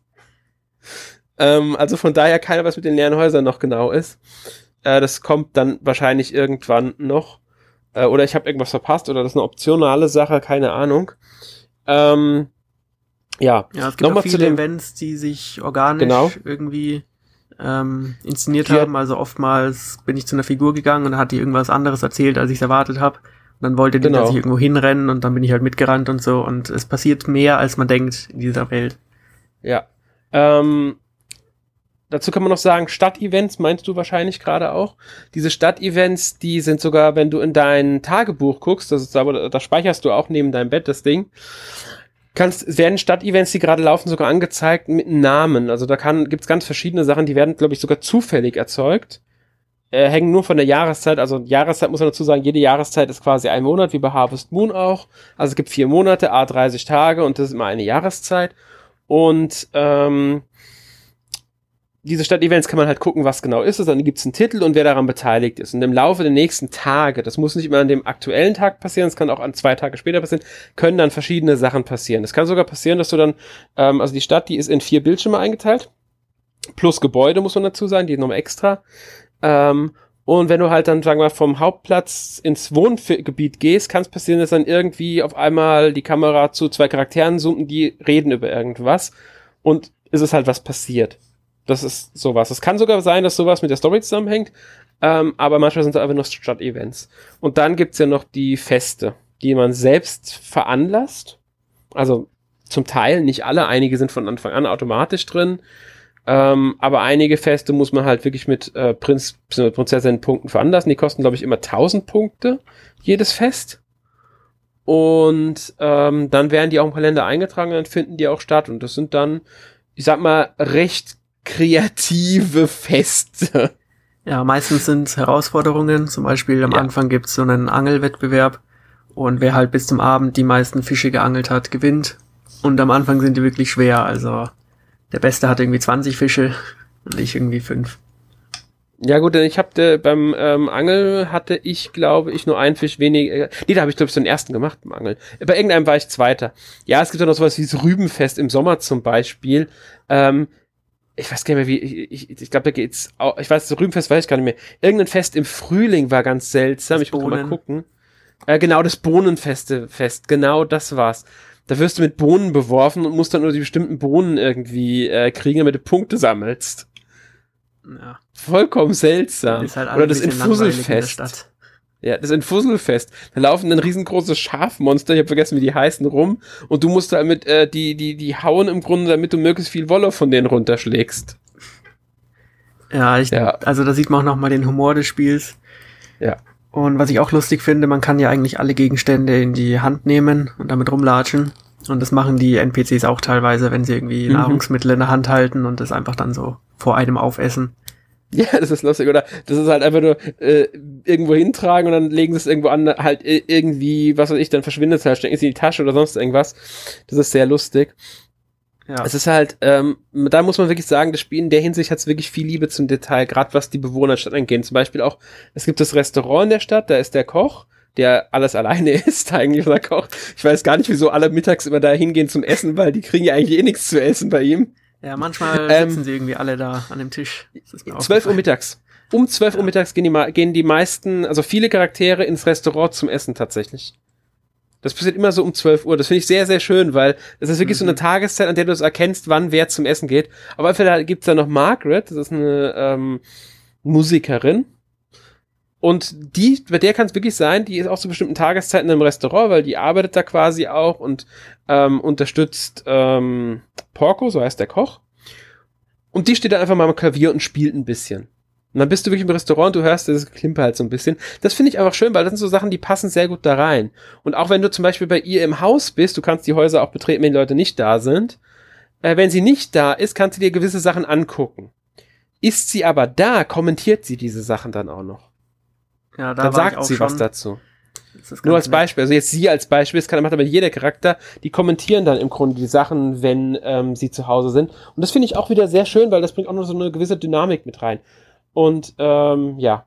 S1: Ähm, also von daher keiner, was mit den leeren Häusern noch genau ist. Äh, das kommt dann wahrscheinlich irgendwann noch. Äh, oder ich habe irgendwas verpasst oder das ist eine optionale Sache, keine Ahnung. Ähm, ja,
S2: ja es gibt Nochmal auch viele Events, die sich organisch genau. irgendwie ähm, inszeniert die haben. Also oftmals bin ich zu einer Figur gegangen und hat die irgendwas anderes erzählt, als ich es erwartet habe. Und dann wollte die, genau. dass ich irgendwo hinrennen und dann bin ich halt mitgerannt und so. Und es passiert mehr, als man denkt in dieser Welt.
S1: Ja. Ähm, dazu kann man noch sagen, Stadtevents meinst du wahrscheinlich gerade auch. Diese Stadtevents, die sind sogar, wenn du in dein Tagebuch guckst, das ist da, da speicherst du auch neben deinem Bett das Ding, kannst, werden Stadtevents, die gerade laufen, sogar angezeigt mit Namen. Also da kann, gibt's ganz verschiedene Sachen, die werden, glaube ich, sogar zufällig erzeugt. Äh, hängen nur von der Jahreszeit, also Jahreszeit muss man dazu sagen, jede Jahreszeit ist quasi ein Monat, wie bei Harvest Moon auch. Also es gibt vier Monate, a 30 Tage und das ist immer eine Jahreszeit. Und ähm, diese Stadtevents kann man halt gucken, was genau ist es, dann gibt es einen Titel und wer daran beteiligt ist. Und im Laufe der nächsten Tage, das muss nicht immer an dem aktuellen Tag passieren, es kann auch an zwei Tage später passieren, können dann verschiedene Sachen passieren. Es kann sogar passieren, dass du dann, ähm, also die Stadt, die ist in vier Bildschirme eingeteilt, plus Gebäude, muss man dazu sagen, die nochmal extra. Ähm, und wenn du halt dann, sagen wir mal, vom Hauptplatz ins Wohngebiet gehst, kann es passieren, dass dann irgendwie auf einmal die Kamera zu zwei Charakteren zoomt die reden über irgendwas. Und ist es halt was passiert. Das ist sowas. Es kann sogar sein, dass sowas mit der Story zusammenhängt, ähm, aber manchmal sind es einfach nur Stadt-Events. Und dann gibt's ja noch die Feste, die man selbst veranlasst. Also zum Teil, nicht alle, einige sind von Anfang an automatisch drin. Ähm, aber einige Feste muss man halt wirklich mit äh, Prinz, Prinzessin-Punkten veranlassen. Die kosten, glaube ich, immer 1000 Punkte, jedes Fest. Und ähm, dann werden die auch im Kalender eingetragen, dann finden die auch statt. Und das sind dann, ich sag mal, recht kreative Feste.
S2: Ja, meistens sind es Herausforderungen. Zum Beispiel am ja. Anfang gibt's so einen Angelwettbewerb und wer halt bis zum Abend die meisten Fische geangelt hat, gewinnt. Und am Anfang sind die wirklich schwer. Also der Beste hat irgendwie 20 Fische und ich irgendwie fünf.
S1: Ja gut, denn ich habe beim ähm, Angel hatte ich, glaube ich, nur einen Fisch weniger. Nee, da habe ich, glaube ich, so den ersten gemacht beim Angel. Bei irgendeinem war ich Zweiter. Ja, es gibt ja noch sowas wie das Rübenfest im Sommer zum Beispiel. Ähm, ich weiß gar nicht mehr, wie, ich, ich, ich glaube, da geht's auch, ich weiß, das Rübenfest weiß ich gar nicht mehr. Irgendein Fest im Frühling war ganz seltsam, das ich muss mal gucken. Äh, genau, das Bohnenfeste Fest, genau das war's. Da wirst du mit Bohnen beworfen und musst dann nur die bestimmten Bohnen irgendwie äh, kriegen, damit du Punkte sammelst. Ja. Vollkommen seltsam. Halt Oder das Infusselfest. Ja, das Entfusselfest. Da laufen ein riesengroßes Schafmonster, ich habe vergessen, wie die heißen, rum. Und du musst damit äh, die, die, die hauen im Grunde, damit du möglichst viel Wolle von denen runterschlägst.
S2: Ja, ich, ja. also da sieht man auch nochmal den Humor des Spiels.
S1: Ja.
S2: Und was ich auch lustig finde, man kann ja eigentlich alle Gegenstände in die Hand nehmen und damit rumlatschen. Und das machen die NPCs auch teilweise, wenn sie irgendwie mhm. Nahrungsmittel in der Hand halten und das einfach dann so vor einem aufessen. *laughs*
S1: Ja, das ist lustig, oder? Das ist halt einfach nur äh, irgendwo hintragen und dann legen sie es irgendwo an, halt irgendwie, was weiß ich, dann verschwindet es halt, stecken es in die Tasche oder sonst irgendwas. Das ist sehr lustig. Ja. Es ist halt, ähm, da muss man wirklich sagen, das Spiel in der Hinsicht hat es wirklich viel Liebe zum Detail, gerade was die Bewohner der Stadt angeht. Zum Beispiel auch, es gibt das Restaurant in der Stadt, da ist der Koch, der alles alleine *laughs* isst, eigentlich unser Koch. Ich weiß gar nicht, wieso alle mittags immer da hingehen zum Essen, weil die kriegen ja eigentlich eh nichts zu essen bei ihm.
S2: Ja, manchmal ähm, sitzen sie irgendwie alle da an dem Tisch.
S1: 12 Uhr mittags. Um 12 ja. Uhr mittags gehen die, gehen die meisten, also viele Charaktere ins Restaurant zum Essen tatsächlich. Das passiert immer so um 12 Uhr. Das finde ich sehr, sehr schön, weil das ist wirklich mhm. so eine mhm. Tageszeit, an der du es erkennst, wann wer zum Essen geht. Aber einfach gibt's da noch Margaret, das ist eine ähm, Musikerin. Und die, bei der kann es wirklich sein, die ist auch zu bestimmten Tageszeiten im Restaurant, weil die arbeitet da quasi auch und ähm, unterstützt ähm, Porco, so heißt der Koch. Und die steht da einfach mal am Klavier und spielt ein bisschen. Und dann bist du wirklich im Restaurant, du hörst das Klimper halt so ein bisschen. Das finde ich einfach schön, weil das sind so Sachen, die passen sehr gut da rein. Und auch wenn du zum Beispiel bei ihr im Haus bist, du kannst die Häuser auch betreten, wenn die Leute nicht da sind. Äh, wenn sie nicht da ist, kannst du dir gewisse Sachen angucken. Ist sie aber da, kommentiert sie diese Sachen dann auch noch. Ja, da dann sagt sie was dazu. Nur als Beispiel, also jetzt sie als Beispiel, das kann macht aber jeder Charakter, die kommentieren dann im Grunde die Sachen, wenn ähm, sie zu Hause sind. Und das finde ich auch wieder sehr schön, weil das bringt auch noch so eine gewisse Dynamik mit rein. Und ähm, ja,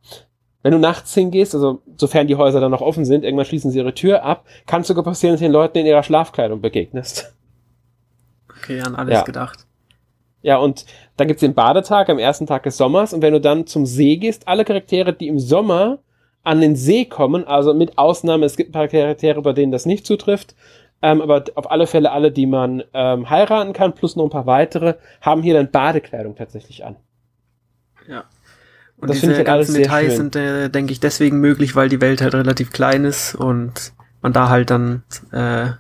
S1: wenn du nachts hingehst, also sofern die Häuser dann noch offen sind, irgendwann schließen sie ihre Tür ab, kann es sogar passieren, dass du den Leuten in ihrer Schlafkleidung begegnest.
S2: Okay, an alles ja. gedacht.
S1: Ja, und dann gibt's den Badetag am ersten Tag des Sommers und wenn du dann zum See gehst, alle Charaktere, die im Sommer an den See kommen, also mit Ausnahme, es gibt ein paar Charaktere, bei denen das nicht zutrifft, ähm, aber auf alle Fälle alle, die man ähm, heiraten kann, plus noch ein paar weitere, haben hier dann Badekleidung tatsächlich an.
S2: Ja. Und, das finde ich halt alles Details sind, äh, denke ich, deswegen möglich, weil die Welt halt relativ klein ist und man da halt dann äh,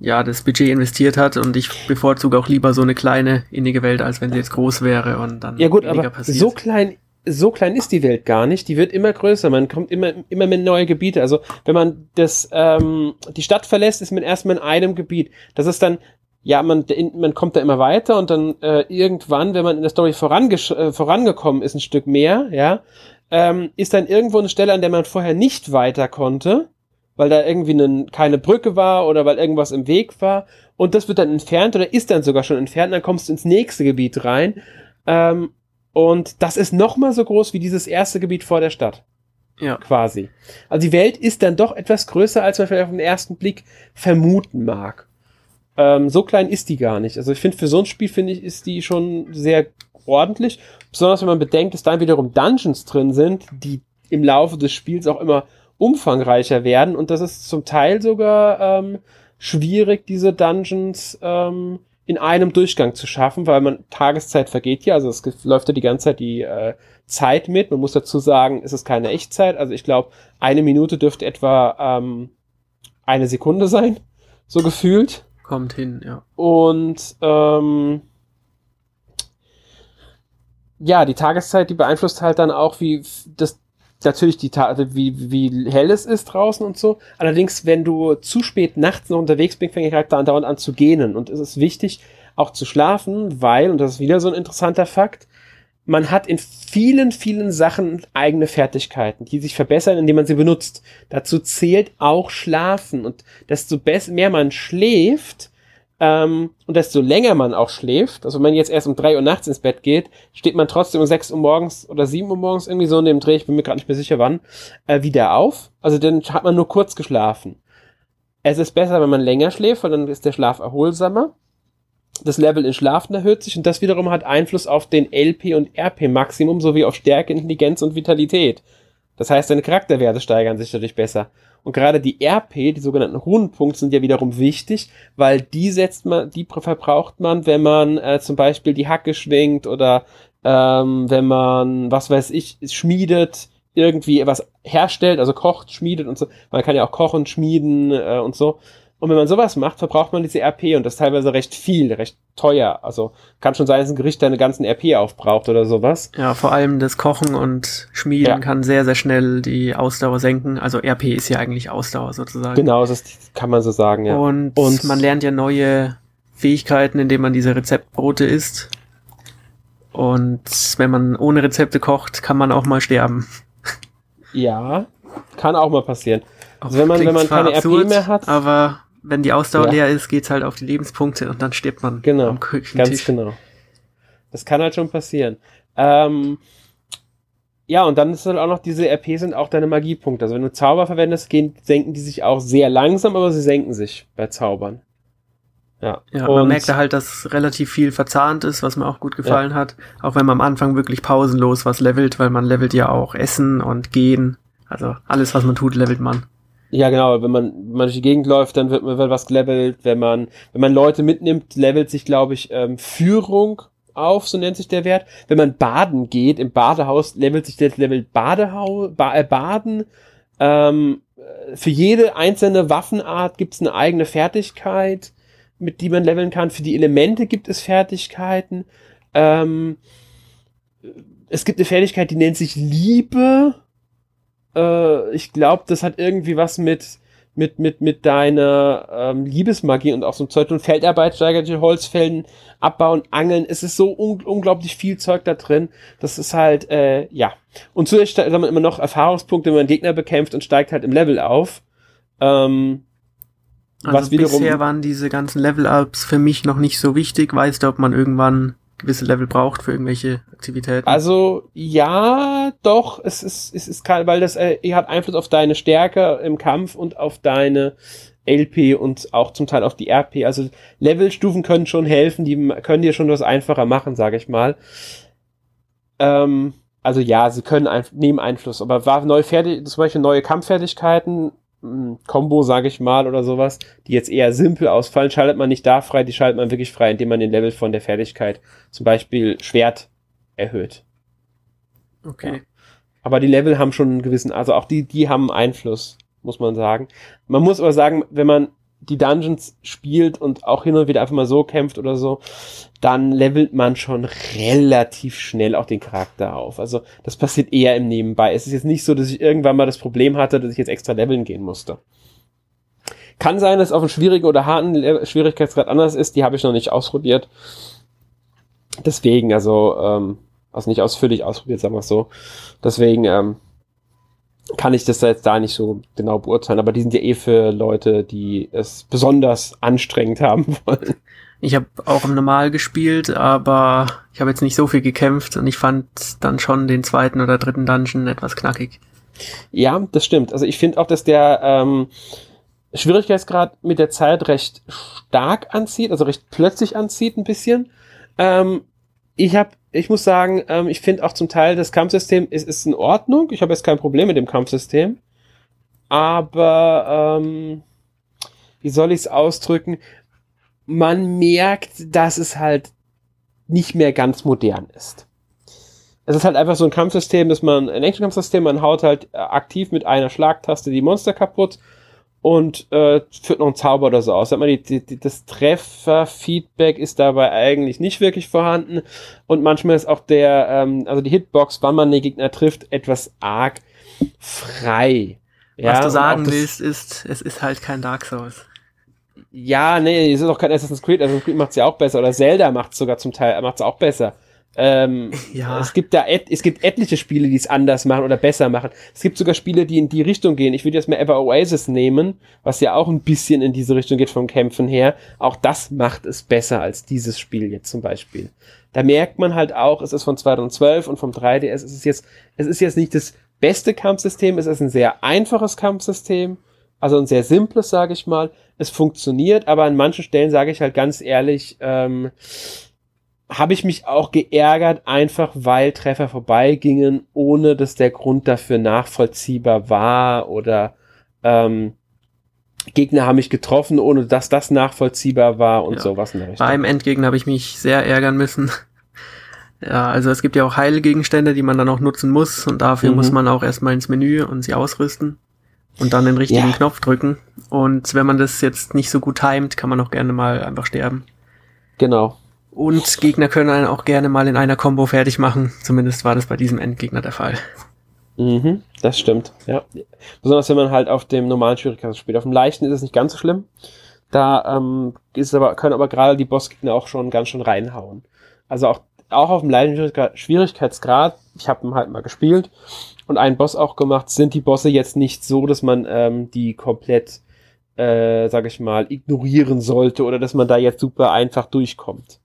S2: ja das Budget investiert hat und ich bevorzuge auch lieber so eine kleine innige Welt, als wenn sie jetzt groß wäre und dann
S1: ja gut, aber passiert. so klein so klein ist die Welt gar nicht. Die wird immer größer. Man kommt immer, immer mit neue Gebiete. Also wenn man das, ähm, die Stadt verlässt, ist man erstmal in einem Gebiet. Das ist dann, ja, man, man kommt da immer weiter und dann äh, irgendwann, wenn man in der Story äh, vorangekommen ist, ein Stück mehr, ja, ähm, ist dann irgendwo eine Stelle, an der man vorher nicht weiter konnte, weil da irgendwie eine, keine Brücke war oder weil irgendwas im Weg war. Und das wird dann entfernt oder ist dann sogar schon entfernt. Dann kommst du ins nächste Gebiet rein. Ähm, und das ist noch mal so groß wie dieses erste Gebiet vor der Stadt. Ja. Quasi. Also die Welt ist dann doch etwas größer, als man vielleicht auf den ersten Blick vermuten mag. Ähm, so klein ist die gar nicht. Also ich finde, für so ein Spiel, finde ich, ist die schon sehr ordentlich. Besonders wenn man bedenkt, dass dann wiederum Dungeons drin sind, die im Laufe des Spiels auch immer umfangreicher werden. Und das ist zum Teil sogar ähm, schwierig, diese Dungeons ähm, in einem Durchgang zu schaffen, weil man Tageszeit vergeht ja, also es läuft ja die ganze Zeit die äh, Zeit mit. Man muss dazu sagen, es ist keine Echtzeit. Also ich glaube, eine Minute dürfte etwa ähm, eine Sekunde sein, so gefühlt.
S2: Kommt hin, ja.
S1: Und ähm, ja, die Tageszeit, die beeinflusst halt dann auch, wie das natürlich die Ta also wie, wie hell es ist draußen und so. Allerdings, wenn du zu spät nachts noch unterwegs bist, fängt der Charakter andauernd an zu gähnen. Und es ist wichtig, auch zu schlafen, weil, und das ist wieder so ein interessanter Fakt, man hat in vielen, vielen Sachen eigene Fertigkeiten, die sich verbessern, indem man sie benutzt. Dazu zählt auch Schlafen. Und desto mehr man schläft, ähm, und desto länger man auch schläft, also wenn man jetzt erst um drei Uhr nachts ins Bett geht, steht man trotzdem um sechs Uhr morgens oder sieben Uhr morgens irgendwie so in dem Dreh, ich bin mir gerade nicht mehr sicher wann, äh, wieder auf. Also dann hat man nur kurz geschlafen. Es ist besser, wenn man länger schläft, weil dann ist der Schlaf erholsamer. Das Level in Schlafen erhöht sich und das wiederum hat Einfluss auf den LP und RP Maximum sowie auf Stärke, Intelligenz und Vitalität. Das heißt, deine Charakterwerte steigern sich dadurch besser. Und gerade die RP, die sogenannten Runenpunkte, sind ja wiederum wichtig, weil die setzt man, die verbraucht man, wenn man äh, zum Beispiel die Hacke schwingt oder ähm, wenn man, was weiß ich, schmiedet, irgendwie etwas herstellt, also kocht, schmiedet und so. Man kann ja auch kochen, schmieden äh, und so. Und wenn man sowas macht, verbraucht man diese RP und das teilweise recht viel, recht teuer. Also kann schon sein, dass ein Gericht deine ganzen RP aufbraucht oder sowas.
S2: Ja, vor allem das Kochen und Schmieden ja. kann sehr, sehr schnell die Ausdauer senken. Also RP ist ja eigentlich Ausdauer sozusagen.
S1: Genau, das kann man so sagen, ja.
S2: Und, und man lernt ja neue Fähigkeiten, indem man diese Rezeptbrote isst. Und wenn man ohne Rezepte kocht, kann man auch mal sterben.
S1: Ja, kann auch mal passieren. Also wenn man, wenn man keine absurd, RP mehr hat.
S2: Aber wenn die Ausdauer ja. leer ist, geht's halt auf die Lebenspunkte und dann stirbt man
S1: genau, am Ganz genau. Das kann halt schon passieren. Ähm, ja, und dann ist halt auch noch, diese RP sind auch deine Magiepunkte. Also wenn du Zauber verwendest, gehen, senken die sich auch sehr langsam, aber sie senken sich bei Zaubern.
S2: Ja, ja und man merkt da halt, dass relativ viel verzahnt ist, was mir auch gut gefallen ja. hat. Auch wenn man am Anfang wirklich pausenlos was levelt, weil man levelt ja auch Essen und Gehen. Also alles, was man tut, levelt man.
S1: Ja, genau. Wenn man, wenn man durch die Gegend läuft, dann wird, wird was gelevelt. Wenn man, wenn man Leute mitnimmt, levelt sich, glaube ich, ähm, Führung auf, so nennt sich der Wert. Wenn man baden geht, im Badehaus levelt sich das Level Badehaus, ba äh, Baden. Ähm, für jede einzelne Waffenart gibt es eine eigene Fertigkeit, mit die man leveln kann. Für die Elemente gibt es Fertigkeiten. Ähm, es gibt eine Fertigkeit, die nennt sich Liebe äh, ich glaube, das hat irgendwie was mit mit, mit, mit deiner ähm, Liebesmagie und auch so Zeug und Feldarbeit steigert die Holzfällen, abbauen, angeln. Es ist so un unglaublich viel Zeug da drin. Das ist halt, äh, ja. Und zusätzlich hat man immer noch Erfahrungspunkte, wenn man Gegner bekämpft und steigt halt im Level auf. Ähm,
S2: also was wiederum, bisher waren diese ganzen Level-Ups für mich noch nicht so wichtig. Weißt du, ob man irgendwann gewisse Level braucht für irgendwelche Aktivitäten?
S1: Also ja, doch, es ist, es ist kein, weil das äh, hat Einfluss auf deine Stärke im Kampf und auf deine LP und auch zum Teil auf die RP. Also Levelstufen können schon helfen, die können dir schon was einfacher machen, sage ich mal. Ähm, also ja, sie können ein, nehmen Einfluss, aber war neu fertig, zum Beispiel neue Kampffertigkeiten Combo, sage ich mal, oder sowas, die jetzt eher simpel ausfallen, schaltet man nicht da frei, die schaltet man wirklich frei, indem man den Level von der Fertigkeit, zum Beispiel Schwert, erhöht.
S2: Okay. Ja.
S1: Aber die Level haben schon einen gewissen, also auch die, die haben Einfluss, muss man sagen. Man muss aber sagen, wenn man die Dungeons spielt und auch hin und wieder einfach mal so kämpft oder so, dann levelt man schon relativ schnell auch den Charakter auf. Also das passiert eher im Nebenbei. Es ist jetzt nicht so, dass ich irgendwann mal das Problem hatte, dass ich jetzt extra leveln gehen musste. Kann sein, dass auf einem schwierigen oder harten Schwierigkeitsgrad anders ist. Die habe ich noch nicht ausprobiert. Deswegen, also, ähm, also nicht ausführlich ausprobiert, sagen wir es so. Deswegen ähm, kann ich das jetzt da nicht so genau beurteilen. Aber die sind ja eh für Leute, die es besonders anstrengend haben *laughs* wollen.
S2: Ich habe auch im Normal gespielt, aber ich habe jetzt nicht so viel gekämpft und ich fand dann schon den zweiten oder dritten Dungeon etwas knackig.
S1: Ja, das stimmt. Also ich finde auch, dass der ähm, Schwierigkeitsgrad mit der Zeit recht stark anzieht, also recht plötzlich anzieht ein bisschen. Ähm, ich habe, ich muss sagen, ähm, ich finde auch zum Teil das Kampfsystem ist, ist in Ordnung. Ich habe jetzt kein Problem mit dem Kampfsystem. Aber ähm, wie soll ich es ausdrücken? Man merkt, dass es halt nicht mehr ganz modern ist. Es ist halt einfach so ein Kampfsystem, dass man, ein Action-Kampfsystem, man haut halt äh, aktiv mit einer Schlagtaste die Monster kaputt und äh, führt noch einen Zauber oder so aus. Sag mal, die, die, das Trefferfeedback ist dabei eigentlich nicht wirklich vorhanden und manchmal ist auch der, ähm, also die Hitbox, wann man den Gegner trifft, etwas arg frei.
S2: Ja, Was du sagen willst, ist, es ist halt kein Dark Souls.
S1: Ja, nee, es ist auch kein Assassin's Creed. Assassin's Creed macht's ja auch besser oder Zelda macht's sogar zum Teil, macht's auch besser. Ähm, *laughs* ja. Es gibt da et, es gibt etliche Spiele, die es anders machen oder besser machen. Es gibt sogar Spiele, die in die Richtung gehen. Ich würde jetzt mal Ever Oasis nehmen, was ja auch ein bisschen in diese Richtung geht vom Kämpfen her. Auch das macht es besser als dieses Spiel jetzt zum Beispiel. Da merkt man halt auch, es ist von 2012 und vom 3DS. Es ist jetzt, es ist jetzt nicht das beste Kampfsystem. Es ist ein sehr einfaches Kampfsystem. Also ein sehr simples, sage ich mal. Es funktioniert, aber an manchen Stellen sage ich halt ganz ehrlich, ähm, habe ich mich auch geärgert, einfach weil Treffer vorbeigingen, ohne dass der Grund dafür nachvollziehbar war oder ähm, Gegner haben mich getroffen, ohne dass das nachvollziehbar war und ja. sowas in
S2: der Richtung. Beim Endgegner habe ich mich sehr ärgern müssen. *laughs* Ja, also es gibt ja auch Heilgegenstände, die man dann auch nutzen muss und dafür mhm. muss man auch erstmal ins Menü und sie ausrüsten und dann den richtigen ja. Knopf drücken. Und wenn man das jetzt nicht so gut timet, kann man auch gerne mal einfach sterben.
S1: Genau.
S2: Und Gegner können einen auch gerne mal in einer Combo fertig machen. Zumindest war das bei diesem Endgegner der Fall.
S1: Mhm, das stimmt, ja. Besonders wenn man halt auf dem normalen Schwierigkeitsgrad spielt. Auf dem leichten ist es nicht ganz so schlimm. Da ähm, ist aber, können aber gerade die Bossgegner auch schon ganz schön reinhauen. Also auch, auch auf dem leichten Schwierigkeitsgrad, ich habe ihn halt mal gespielt und einen Boss auch gemacht, sind die Bosse jetzt nicht so, dass man ähm, die komplett äh, sage ich mal, ignorieren sollte oder dass man da jetzt super einfach durchkommt.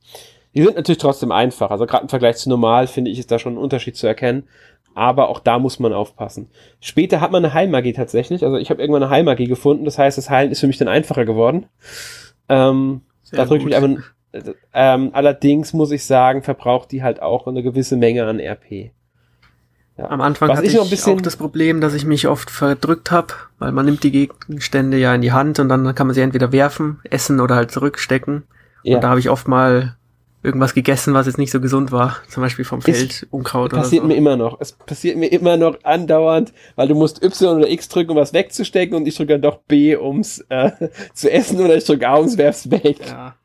S1: Die sind natürlich trotzdem einfach. Also gerade im Vergleich zu normal finde ich, ist da schon ein Unterschied zu erkennen. Aber auch da muss man aufpassen. Später hat man eine Heilmagie tatsächlich. Also ich habe irgendwann eine Heilmagie gefunden. Das heißt, das Heilen ist für mich dann einfacher geworden. Ähm, da drücke ich mich einfach. Ähm, allerdings muss ich sagen, verbraucht die halt auch eine gewisse Menge an RP.
S2: Ja. Am Anfang Was hatte ich, ich auch das Problem, dass ich mich oft verdrückt habe, weil man nimmt die Gegenstände ja in die Hand und dann kann man sie entweder werfen, essen oder halt zurückstecken. Ja. Und da habe ich oft mal irgendwas gegessen, was jetzt nicht so gesund war, zum Beispiel vom Feld Ist, Unkraut
S1: oder Passiert
S2: so.
S1: mir immer noch. Es passiert mir immer noch andauernd, weil du musst Y oder X drücken, um was wegzustecken und ich drücke dann doch B, ums äh, *laughs* zu essen oder ich drücke A, ums werf's weg. Ja.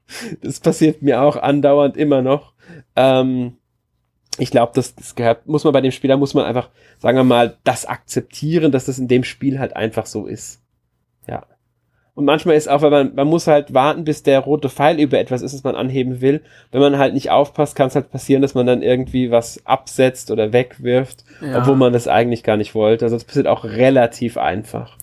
S1: Das passiert mir auch andauernd immer noch. Ähm, ich glaube, das, das gehört, muss man bei dem Spieler, muss man einfach, sagen wir mal, das akzeptieren, dass das in dem Spiel halt einfach so ist. Ja. Und manchmal ist auch, wenn man, man muss halt warten, bis der rote Pfeil über etwas ist, was man anheben will. Wenn man halt nicht aufpasst, kann es halt passieren, dass man dann irgendwie was absetzt oder wegwirft, ja. obwohl man das eigentlich gar nicht wollte. Also das passiert auch relativ einfach.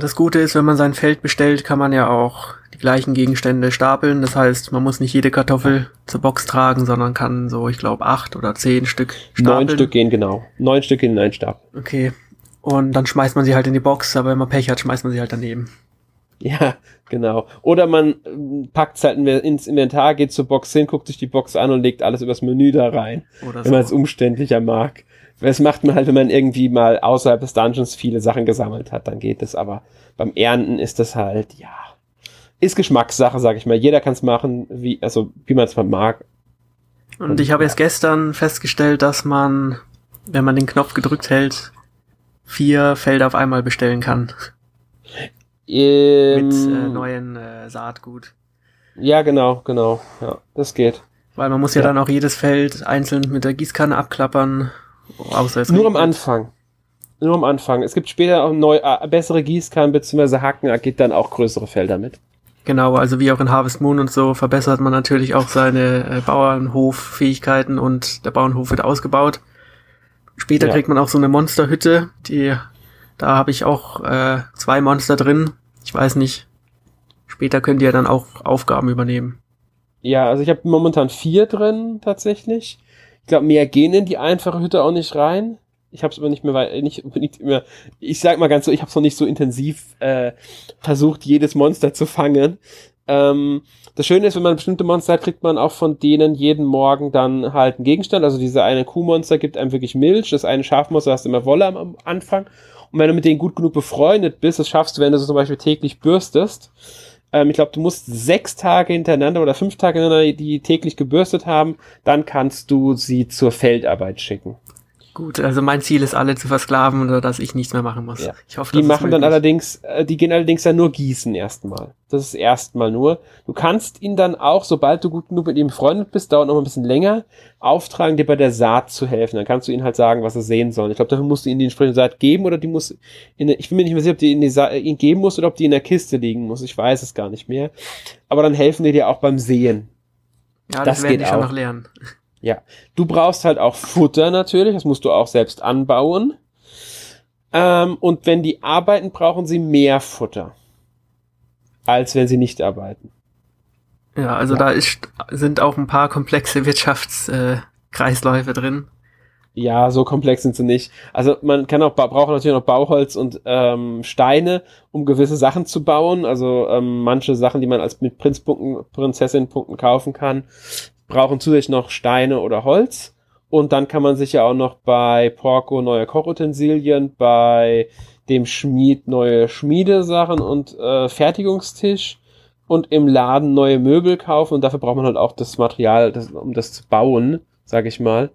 S2: Das Gute ist, wenn man sein Feld bestellt, kann man ja auch die gleichen Gegenstände stapeln. Das heißt, man muss nicht jede Kartoffel zur Box tragen, sondern kann so, ich glaube, acht oder zehn Stück
S1: stapeln. Neun Stück gehen, genau. Neun Stück in einen Stapel.
S2: Okay. Und dann schmeißt man sie halt in die Box, aber wenn man Pech hat, schmeißt man sie halt daneben.
S1: Ja, genau. Oder man äh, packt es halt ins Inventar, geht zur Box hin, guckt sich die Box an und legt alles übers Menü da rein. Oder wenn so. man es umständlicher mag. Das macht man halt, wenn man irgendwie mal außerhalb des Dungeons viele Sachen gesammelt hat, dann geht es. Aber beim Ernten ist das halt, ja, ist Geschmackssache, sag ich mal. Jeder kann es machen, wie, also wie man es mag.
S2: Und, Und ich habe ja. jetzt gestern festgestellt, dass man, wenn man den Knopf gedrückt hält, vier Felder auf einmal bestellen kann.
S1: Ähm,
S2: mit äh, neuen äh, Saatgut.
S1: Ja, genau, genau. Ja, das geht.
S2: Weil man muss ja,
S1: Ja.
S2: dann auch jedes Feld einzeln mit der Gießkanne abklappern. Außer es
S1: Nur am. Anfang. Nur am Anfang. Es gibt später auch neu, äh, bessere Gießkannen bzw. Hacken, da geht dann auch größere Felder mit.
S2: Genau, also wie auch in Harvest Moon und so verbessert man natürlich auch seine äh, Bauernhoffähigkeiten und der Bauernhof wird ausgebaut. Später
S1: Ja.
S2: kriegt man auch so eine Monsterhütte, die da habe ich auch äh, zwei Monster drin. Ich weiß nicht. Später könnt ihr dann auch Aufgaben übernehmen.
S1: Ja, also ich habe momentan vier drin tatsächlich. Ich glaube, mehr gehen in die einfache Hütte auch nicht rein. Ich habe es aber nicht mehr, wei- nicht unbedingt immer. Ich sag mal ganz so, ich habe es noch nicht so intensiv äh, versucht, jedes Monster zu fangen. Ähm, das Schöne ist, wenn man bestimmte Monster hat, kriegt man auch von denen jeden Morgen dann halt einen Gegenstand. Also diese eine Kuhmonster gibt einem wirklich Milch, das eine Schafmonster hast immer Wolle am, am Anfang. Und wenn du mit denen gut genug befreundet bist, das schaffst du, wenn du so zum Beispiel täglich bürstest. Ähm, ich glaube, du musst sechs Tage hintereinander oder fünf Tage hintereinander die täglich gebürstet haben, dann kannst du sie zur Feldarbeit schicken.
S2: Gut, also mein Ziel ist, alle zu versklaven oder dass ich nichts mehr machen muss.
S1: Ja.
S2: Ich hoffe,
S1: Die machen dann allerdings, äh, die gehen allerdings dann nur gießen erstmal. Das ist erstmal nur. Du kannst ihn dann auch, sobald du gut genug mit ihm befreundet bist, dauert noch ein bisschen länger, auftragen, dir bei der Saat zu helfen. Dann kannst du ihn halt sagen, was er sehen soll. Ich glaube, dafür musst du ihm die entsprechende Saat geben oder die muss in, der- ich bin mir nicht mehr sicher, ob die in die Sa äh, ihn geben muss oder ob die in der Kiste liegen muss. Ich weiß es gar nicht mehr. Aber dann helfen die dir auch beim Sehen.
S2: Ja,
S1: das
S2: das, werden die schon
S1: auch.
S2: noch lernen.
S1: Ja, du brauchst halt auch Futter natürlich, das musst du auch selbst anbauen. Ähm, und wenn die arbeiten, brauchen sie mehr Futter, als wenn sie nicht arbeiten.
S2: Ja, also
S1: Ja.
S2: da ist, sind auch ein paar komplexe Wirtschaftskreisläufe äh, drin.
S1: Ja, so komplex sind sie nicht. Also man kann auch braucht natürlich noch Bauholz und ähm, Steine, um gewisse Sachen zu bauen. Also ähm, manche Sachen, die man als mit Prinzpunkten, Prinzessinpunkten kaufen kann, brauchen zusätzlich noch Steine oder Holz. Und dann kann man sich ja auch noch bei Porco neue Kochutensilien, bei dem Schmied neue Schmiedesachen und äh, Fertigungstisch und im Laden neue Möbel kaufen. Und dafür braucht man halt auch das Material, das, um das zu bauen, sag ich mal.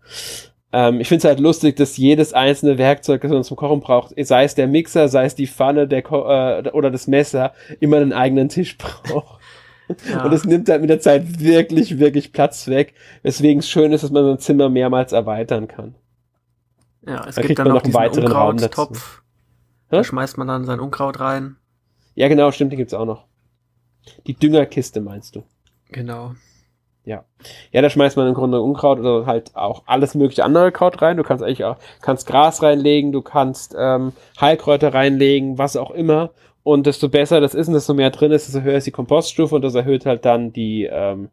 S1: Ähm, ich finde es halt lustig, dass jedes einzelne Werkzeug, das man zum Kochen braucht, sei es der Mixer, sei es die Pfanne der Ko äh, oder das Messer, immer einen eigenen Tisch *laughs* braucht.
S2: Ja.
S1: Und es nimmt halt mit der Zeit wirklich, wirklich Platz weg, weswegen es schön ist, dass man sein Zimmer mehrmals erweitern kann.
S2: Ja, es
S1: Da
S2: gibt
S1: kriegt
S2: dann
S1: man
S2: noch
S1: noch einen weiteren.
S2: Unkrauttopf. Da schmeißt man dann sein Unkraut rein.
S1: Ja, genau, stimmt, die gibt's auch noch. Die Düngerkiste meinst du?
S2: Genau.
S1: Ja, da schmeißt man im Grunde Unkraut oder halt auch alles mögliche andere Kraut rein. Du kannst eigentlich auch, kannst Gras reinlegen, du kannst ähm, Heilkräuter reinlegen, was auch immer. Und desto besser das ist und desto mehr drin ist, desto höher ist die Kompoststufe und das erhöht halt dann die, ähm,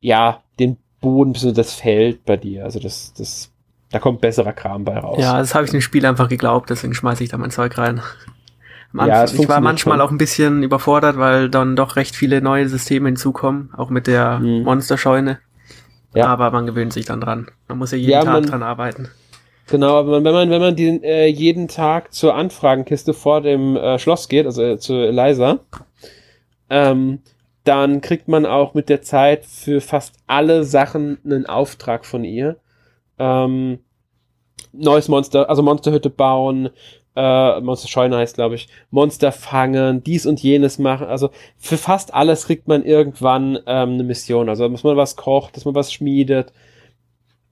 S1: ja, den Boden bzw. das Feld bei dir. Also das, das, da kommt besserer Kram bei raus.
S2: Ja, das habe ich dem Spiel einfach geglaubt, deswegen schmeiße ich da mein Zeug rein.
S1: Ja,
S2: ich war manchmal
S1: schon.
S2: auch ein bisschen überfordert, weil dann doch recht viele neue Systeme hinzukommen, auch mit der
S1: Mhm.
S2: Monsterscheune.
S1: Ja.
S2: Aber man gewöhnt sich dann dran. Man muss ja jeden
S1: Ja,
S2: Tag dran arbeiten.
S1: Genau, aber wenn man, wenn man den, äh, jeden Tag zur Anfragenkiste vor dem äh, Schloss geht, also äh, zu Eliza, ähm, dann kriegt man auch mit der Zeit für fast alle Sachen einen Auftrag von ihr. Ähm, neues Monster, also Monsterhütte bauen, äh, Monsterscheune heißt, glaube ich, Monster fangen, dies und jenes machen. Also für fast alles kriegt man irgendwann ähm, eine Mission. Also dass man was kocht, dass man was schmiedet.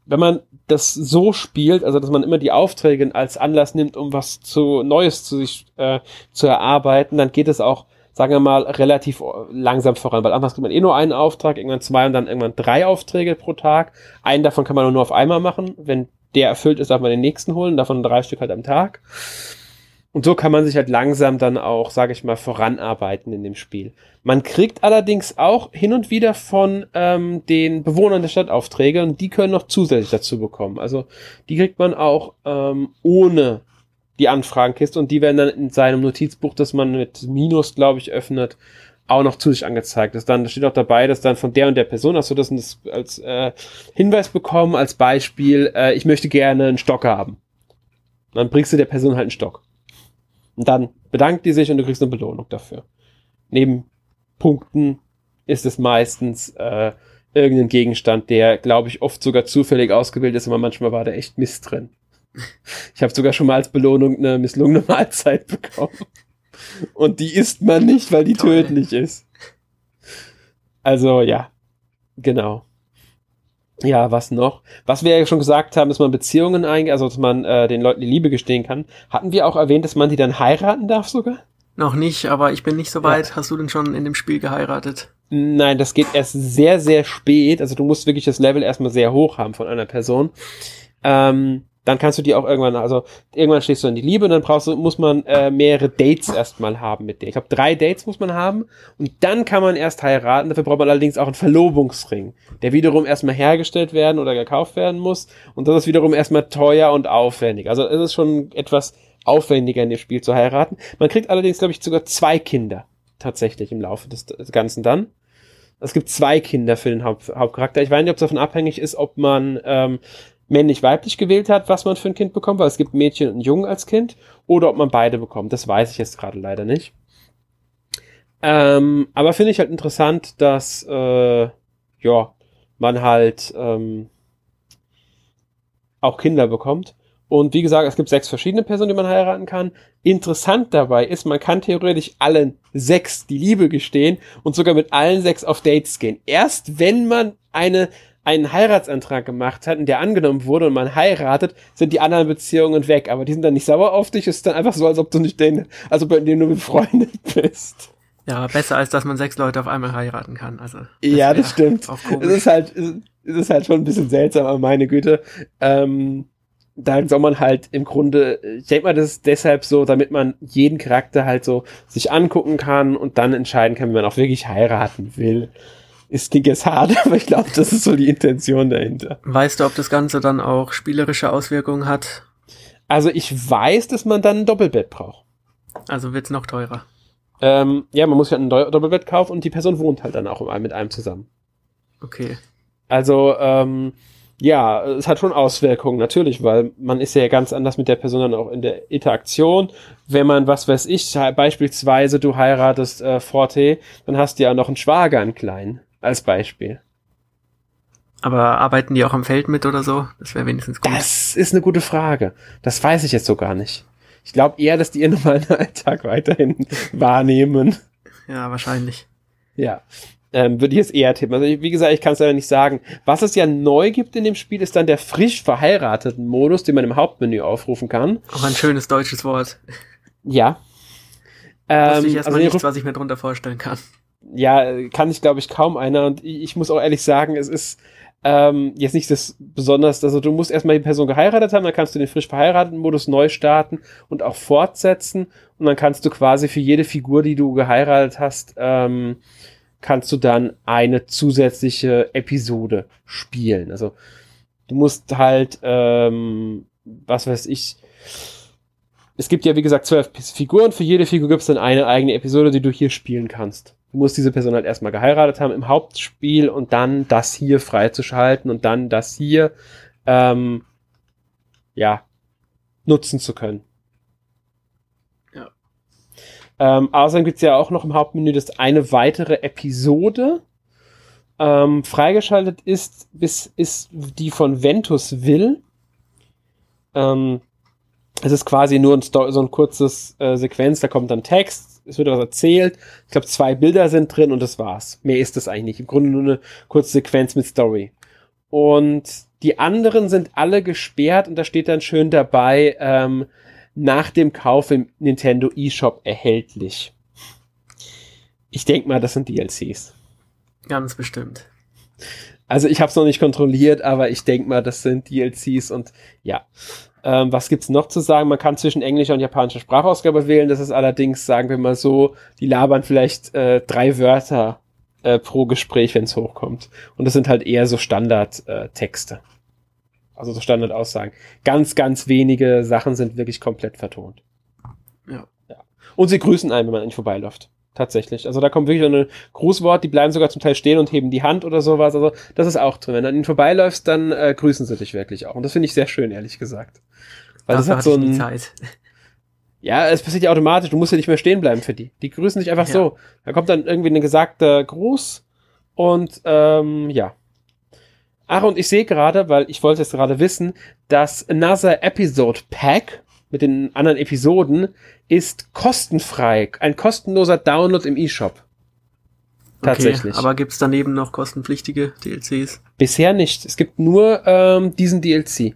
S1: Wenn man das so spielt, also dass man immer die Aufträge als Anlass nimmt, um was zu Neues zu sich äh, zu erarbeiten, dann geht es auch, sagen wir mal, relativ langsam voran. Weil anfangs kriegt man eh nur einen Auftrag, irgendwann zwei und dann irgendwann drei Aufträge pro Tag. Einen davon kann man nur auf einmal machen. Wenn der erfüllt ist, darf man den nächsten holen, davon drei Stück halt am Tag. Und so kann man sich halt langsam dann auch, sage ich mal, voranarbeiten in dem Spiel. Man kriegt allerdings auch hin und wieder von ähm, den Bewohnern der Stadt Aufträge und die können noch zusätzlich dazu bekommen. Also die kriegt man auch ähm, ohne die Anfragenkiste und die werden dann in seinem Notizbuch, das man mit Minus, glaube ich, öffnet, auch noch zu sich angezeigt. Das dann da steht auch dabei, dass dann von der und der Person hast du das das als äh, Hinweis bekommen, als Beispiel, äh, ich möchte gerne einen Stock haben. Dann bringst du der Person halt einen Stock. Und dann bedankt die sich und du kriegst eine Belohnung dafür. Neben Punkten ist es meistens äh, irgendein Gegenstand, der, glaube ich, oft sogar zufällig ausgewählt ist, aber manchmal war da echt Mist drin. Ich habe sogar schon mal als Belohnung eine misslungene *laughs* Mahlzeit bekommen. Und die isst man nicht, weil die tödlich ist. Also, ja. Genau. Ja, was noch? Was wir ja schon gesagt haben, dass man Beziehungen eingeht, also dass man äh, den Leuten die Liebe gestehen kann. Hatten wir auch erwähnt, dass man die dann heiraten darf sogar?
S2: Noch nicht, aber ich bin nicht so weit. Hast du denn schon in dem Spiel geheiratet?
S1: Nein, das geht erst sehr, sehr spät. Also du musst wirklich das Level erstmal sehr hoch haben von einer Person. Ähm, dann kannst du die auch irgendwann, also irgendwann stehst du in die Liebe und dann brauchst du, muss man äh, mehrere Dates erstmal haben mit dir. Ich glaube, drei Dates muss man haben und dann kann man erst heiraten. Dafür braucht man allerdings auch einen Verlobungsring, der wiederum erstmal hergestellt werden oder gekauft werden muss. Und das ist wiederum erstmal teuer und aufwendig. Also es ist schon etwas aufwendiger in dem Spiel zu heiraten. Man kriegt allerdings, glaube ich, sogar zwei Kinder tatsächlich im Laufe des, des Ganzen dann. Es gibt zwei Kinder für den Haupt, Hauptcharakter. Ich weiß nicht, ob es davon abhängig ist, ob man ähm, männlich-weiblich gewählt hat, was man für ein Kind bekommt, weil es gibt Mädchen und Jungen als Kind, oder ob man beide bekommt. Das weiß ich jetzt gerade leider nicht. Ähm, aber finde ich halt interessant, dass äh, ja man halt ähm, auch Kinder bekommt. Und wie gesagt, es gibt sechs verschiedene Personen, die man heiraten kann. Interessant dabei ist, man kann theoretisch allen sechs die Liebe gestehen und sogar mit allen sechs auf Dates gehen. Erst wenn man eine einen Heiratsantrag gemacht hat und der angenommen wurde und man heiratet, sind die anderen Beziehungen weg. Aber die sind dann nicht sauer auf dich. Es ist dann einfach so, als ob du nicht den, also bei dem du befreundet bist.
S2: Ja, besser als dass man sechs Leute auf einmal heiraten kann. Also
S1: ja,
S2: wär
S1: das stimmt. Es ist halt, es ist halt schon ein bisschen seltsam, aber meine Güte. Ähm, da soll man halt im Grunde, ich denke mal, das ist deshalb so, damit man jeden Charakter halt so sich angucken kann und dann entscheiden kann, wie man auch wirklich heiraten will. Ist klingt jetzt hart, aber ich glaube, das ist so die Intention dahinter.
S2: Weißt du, ob das Ganze dann auch spielerische Auswirkungen hat?
S1: Also ich weiß, dass man dann ein Doppelbett braucht.
S2: Also wird's noch teurer.
S1: Ähm, ja, man muss ja ein Doppelbett kaufen und die Person wohnt halt dann auch mit einem zusammen.
S2: Okay.
S1: Also, ähm, ja, es hat schon Auswirkungen, natürlich, weil man ist ja ganz anders mit der Person dann auch in der Interaktion. Wenn man, was weiß ich, beispielsweise du heiratest äh, Forte, dann hast du ja noch einen Schwager, einen kleinen, als Beispiel.
S2: Aber arbeiten die auch am Feld mit oder so? Das wäre wenigstens gut.
S1: Das ist eine gute Frage. Das weiß ich jetzt so gar nicht. Ich glaube eher, dass die ihren *laughs* normalen Alltag weiterhin wahrnehmen.
S2: Ja, wahrscheinlich.
S1: Ja. Ähm, würde ich jetzt eher tippen. Also, wie gesagt, ich kann es leider nicht sagen. Was es ja neu gibt in dem Spiel, ist dann der frisch verheirateten Modus, den man im Hauptmenü aufrufen kann.
S2: Auch ein schönes deutsches Wort.
S1: Ja.
S2: Wusste
S1: Ähm,
S2: ich erstmal
S1: also,
S2: nichts, was ich mir drunter vorstellen kann.
S1: Ja, kann ich, glaube ich, kaum einer. Und ich, muss auch ehrlich sagen, es ist ähm, jetzt nicht das besonders, also du musst erstmal die Person geheiratet haben, dann kannst du den frisch verheirateten Modus neu starten und auch fortsetzen. Und dann kannst du quasi für jede Figur, die du geheiratet hast, ähm, kannst du dann eine zusätzliche Episode spielen. Also du musst halt, ähm, was weiß ich, es gibt ja wie gesagt zwölf Figuren, für jede Figur gibt es dann eine eigene Episode, die du hier spielen kannst. Du musst diese Person halt erstmal geheiratet haben im Hauptspiel und dann das hier freizuschalten und dann das hier ähm, ja nutzen zu können.
S2: Ja.
S1: Ähm, außerdem gibt's ja auch noch im Hauptmenü das eine weitere Episode. Ähm, freigeschaltet ist, bis, ist die von Ventus Will. Ähm, es ist quasi nur ein Sto so ein kurzes äh, Sequenz, da kommt dann Text, es wird was erzählt. Ich glaube, zwei Bilder sind drin und das war's. Mehr ist es eigentlich. Im Grunde nur eine kurze Sequenz mit Story. Und die anderen sind alle gesperrt und da steht dann schön dabei, ähm, nach dem Kauf im Nintendo eShop erhältlich. Ich denke mal, das sind DLCs.
S2: Ganz bestimmt.
S1: Also ich habe es noch nicht kontrolliert, aber ich denke mal, das sind DLCs und ja. Ähm, was gibt's noch zu sagen? Man kann zwischen englischer und japanischer Sprachausgabe wählen. Das ist allerdings, sagen wir mal so, die labern vielleicht äh, drei Wörter äh, pro Gespräch, wenn es hochkommt. Und das sind halt eher so Standardtexte. Äh, also so Standardaussagen. Ganz, ganz wenige Sachen sind wirklich komplett vertont.
S2: Ja.
S1: ja. Und sie grüßen einen, wenn man an ihnen vorbeiläuft. Tatsächlich. Also da kommt wirklich ein Grußwort, die bleiben sogar zum Teil stehen und heben die Hand oder sowas. Also das ist auch drin. Wenn du an ihnen vorbeiläufst, dann äh, grüßen sie dich wirklich auch. Und das finde ich sehr schön, ehrlich gesagt. Weil das hat so ein.
S2: Zeit. *laughs*
S1: Ja, es passiert ja automatisch. Du musst ja nicht mehr stehen bleiben für die. Die grüßen dich einfach
S2: Ja.
S1: so. Da kommt dann irgendwie ein gesagter Gruß und ähm, ja. Ach, und ich sehe gerade, weil ich wollte es gerade wissen, dass Another Episode Pack mit den anderen Episoden ist kostenfrei. Ein kostenloser Download im eShop. Tatsächlich.
S2: Okay, aber gibt's daneben noch kostenpflichtige DLCs?
S1: Bisher nicht. Es gibt nur ähm, diesen DLC.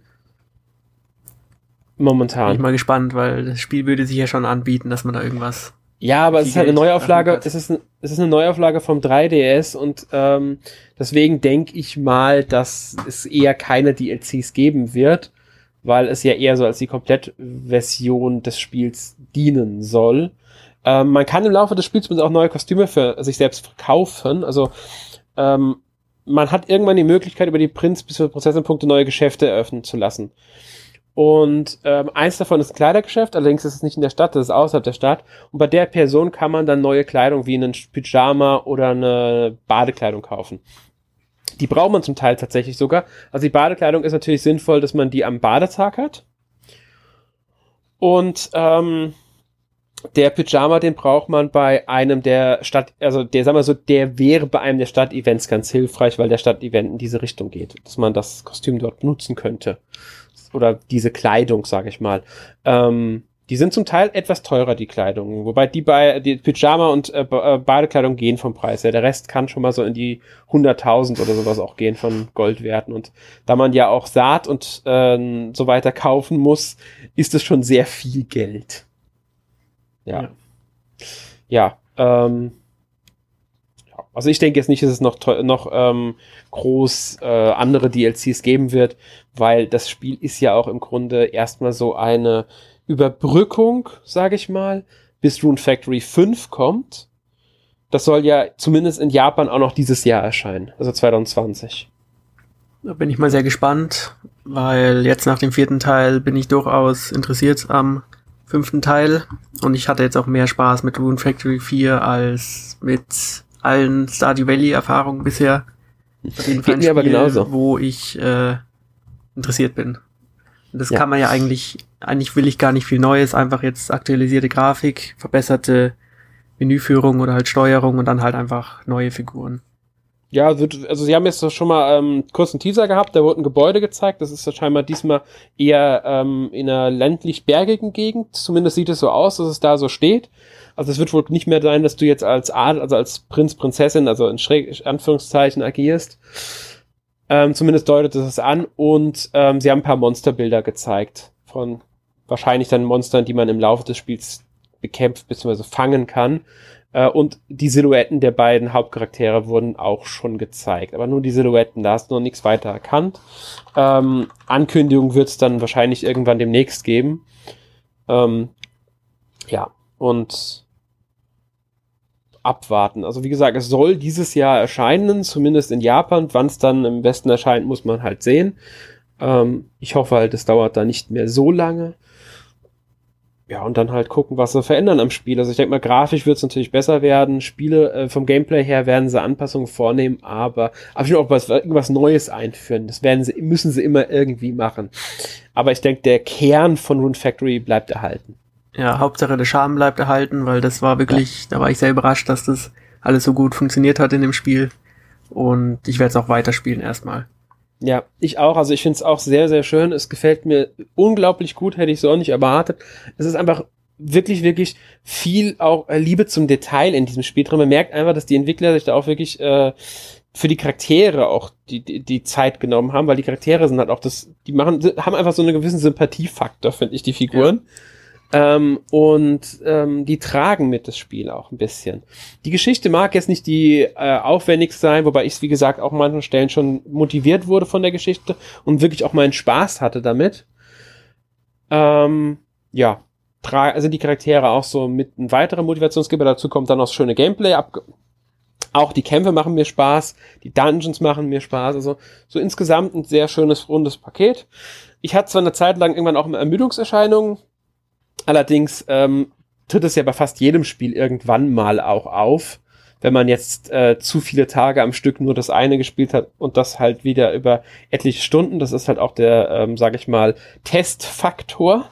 S1: Momentan.
S2: Bin ich mal gespannt, weil das Spiel würde sich ja schon anbieten, dass man da irgendwas.
S1: Ja, aber es ist halt eine Neuauflage. Es ist, ein, es ist eine Neuauflage vom 3DS und ähm, deswegen denke ich mal, dass es eher keine DLCs geben wird, weil es ja eher so als die Komplettversion des Spiels dienen soll. Ähm, man kann im Laufe des Spiels auch neue Kostüme für sich selbst verkaufen. Also ähm, man hat irgendwann die Möglichkeit, über die Prinz bis zu Prozessorpunkte neue Geschäfte eröffnen zu lassen. Und ähm, eins davon ist ein Kleidergeschäft, allerdings ist es nicht in der Stadt, das ist außerhalb der Stadt. Und bei der Person kann man dann neue Kleidung wie einen Pyjama oder eine Badekleidung kaufen. Die braucht man zum Teil tatsächlich sogar. Also die Badekleidung ist natürlich sinnvoll, dass man die am Badetag hat. Und ähm, der Pyjama, den braucht man bei einem der Stadt, also der, sagen wir so, der wäre bei einem der Stadtevents ganz hilfreich, weil der Stadtevent in diese Richtung geht, dass man das Kostüm dort nutzen könnte oder diese Kleidung, sage ich mal. Ähm, die sind zum Teil etwas teurer, die Kleidung. Wobei die bei die Pyjama und äh, äh Badekleidung gehen vom Preis her. Der Rest kann schon mal so in die 100.000 oder sowas auch gehen von Goldwerten. Und da man ja auch Saat und äh, so weiter kaufen muss, ist es schon sehr viel Geld. Ja. Ja. ja ähm, also ich denke jetzt nicht, dass es noch, noch ähm, groß äh, andere DLCs geben wird, weil das Spiel ist ja auch im Grunde erstmal so eine Überbrückung, sage ich mal, bis Rune Factory 5 kommt. Das soll ja zumindest in Japan auch noch dieses Jahr erscheinen, also 2020.
S2: Da bin ich mal sehr gespannt, weil jetzt nach dem vierten Teil bin ich durchaus interessiert am fünften Teil und ich hatte jetzt auch mehr Spaß mit Rune Factory 4 als mit allen Stardew Valley Erfahrungen bisher.
S1: Auf jeden Fall ein Spiel, aber genauso.
S2: wo ich äh, interessiert bin. Das ja. kann man ja eigentlich, eigentlich will ich gar nicht viel Neues, einfach jetzt aktualisierte Grafik, verbesserte Menüführung oder halt Steuerung und dann halt einfach neue Figuren.
S1: Ja, wird, also sie haben jetzt schon mal ähm, kurz einen Teaser gehabt, da wurde ein Gebäude gezeigt, das ist scheinbar diesmal eher ähm, in einer ländlich-bergigen Gegend, zumindest sieht es so aus, dass es da so steht. Also es wird wohl nicht mehr sein, dass du jetzt als Adel, also als Prinz, Prinzessin, also in Schräg, Anführungszeichen agierst, ähm, zumindest deutet es an. Und ähm, sie haben ein paar Monsterbilder gezeigt von wahrscheinlich dann Monstern, die man im Laufe des Spiels bekämpft bzw. fangen kann. Äh, und die Silhouetten der beiden Hauptcharaktere wurden auch schon gezeigt. Aber nur die Silhouetten, da hast du noch nichts weiter erkannt. Ähm, Ankündigung wird es dann wahrscheinlich irgendwann demnächst geben. Ähm, ja, und abwarten. Also wie gesagt, es soll dieses Jahr erscheinen, zumindest in Japan. Wann es dann im Westen erscheint, muss man halt sehen. Ähm, ich hoffe halt, es dauert da nicht mehr so lange. Ja, und dann halt gucken, was sie verändern am Spiel. Also ich denke mal, grafisch wird es natürlich besser werden. Spiele äh, vom Gameplay her werden sie Anpassungen vornehmen, aber, ich will auch was, irgendwas Neues einführen. Das werden sie, müssen sie immer irgendwie machen. Aber ich denke, der Kern von Rune Factory bleibt erhalten.
S2: Ja, Hauptsache der Charme bleibt erhalten, weil das war wirklich, ja. da war ich sehr überrascht, dass das alles so gut funktioniert hat in dem Spiel. Und ich werde es auch weiterspielen erstmal.
S1: Ja, ich auch. Also ich finde es auch sehr, sehr schön. Es gefällt mir unglaublich gut, hätte ich so auch nicht erwartet. Es ist einfach wirklich, wirklich viel auch äh, Liebe zum Detail in diesem Spiel drin. Man merkt einfach, dass die Entwickler sich da auch wirklich äh, für die Charaktere auch die, die, die Zeit genommen haben, weil die Charaktere sind halt auch das, die machen, haben einfach so einen gewissen Sympathiefaktor, finde ich, die Figuren. Ja. Ähm, und ähm, die tragen mit das Spiel auch ein bisschen. Die Geschichte mag jetzt nicht die äh, aufwendigste sein, wobei ich wie gesagt, auch an manchen Stellen schon motiviert wurde von der Geschichte und wirklich auch meinen Spaß hatte damit. Ähm, ja, also die Charaktere auch so mit ein weiterer Motivationsgeber. Dazu kommt dann noch das schöne Gameplay. Ab auch die Kämpfe machen mir Spaß, die Dungeons machen mir Spaß. Also so insgesamt ein sehr schönes, rundes Paket. Ich hatte zwar eine Zeit lang irgendwann auch Ermüdungserscheinungen, Allerdings ähm, tritt es ja bei fast jedem Spiel irgendwann mal auch auf, wenn man jetzt äh, zu viele Tage am Stück nur das eine gespielt hat und das halt wieder über etliche Stunden. Das ist halt auch der, ähm, sage ich mal, Testfaktor.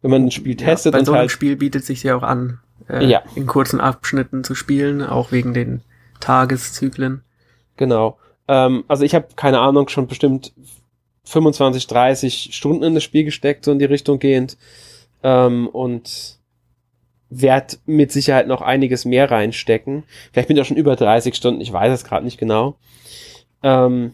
S1: Wenn man ein Spiel testet
S2: ja, bei so einem
S1: halt
S2: Spiel bietet sich ja auch an, äh,
S1: ja.
S2: in kurzen Abschnitten zu spielen, auch wegen den Tageszyklen.
S1: Genau. Ähm, also ich habe keine Ahnung schon bestimmt 25, 30 Stunden in das Spiel gesteckt, so in die Richtung gehend. Ähm, und werde mit Sicherheit noch einiges mehr reinstecken. Vielleicht bin ich auch schon über 30 Stunden, ich weiß es gerade nicht genau. Ähm,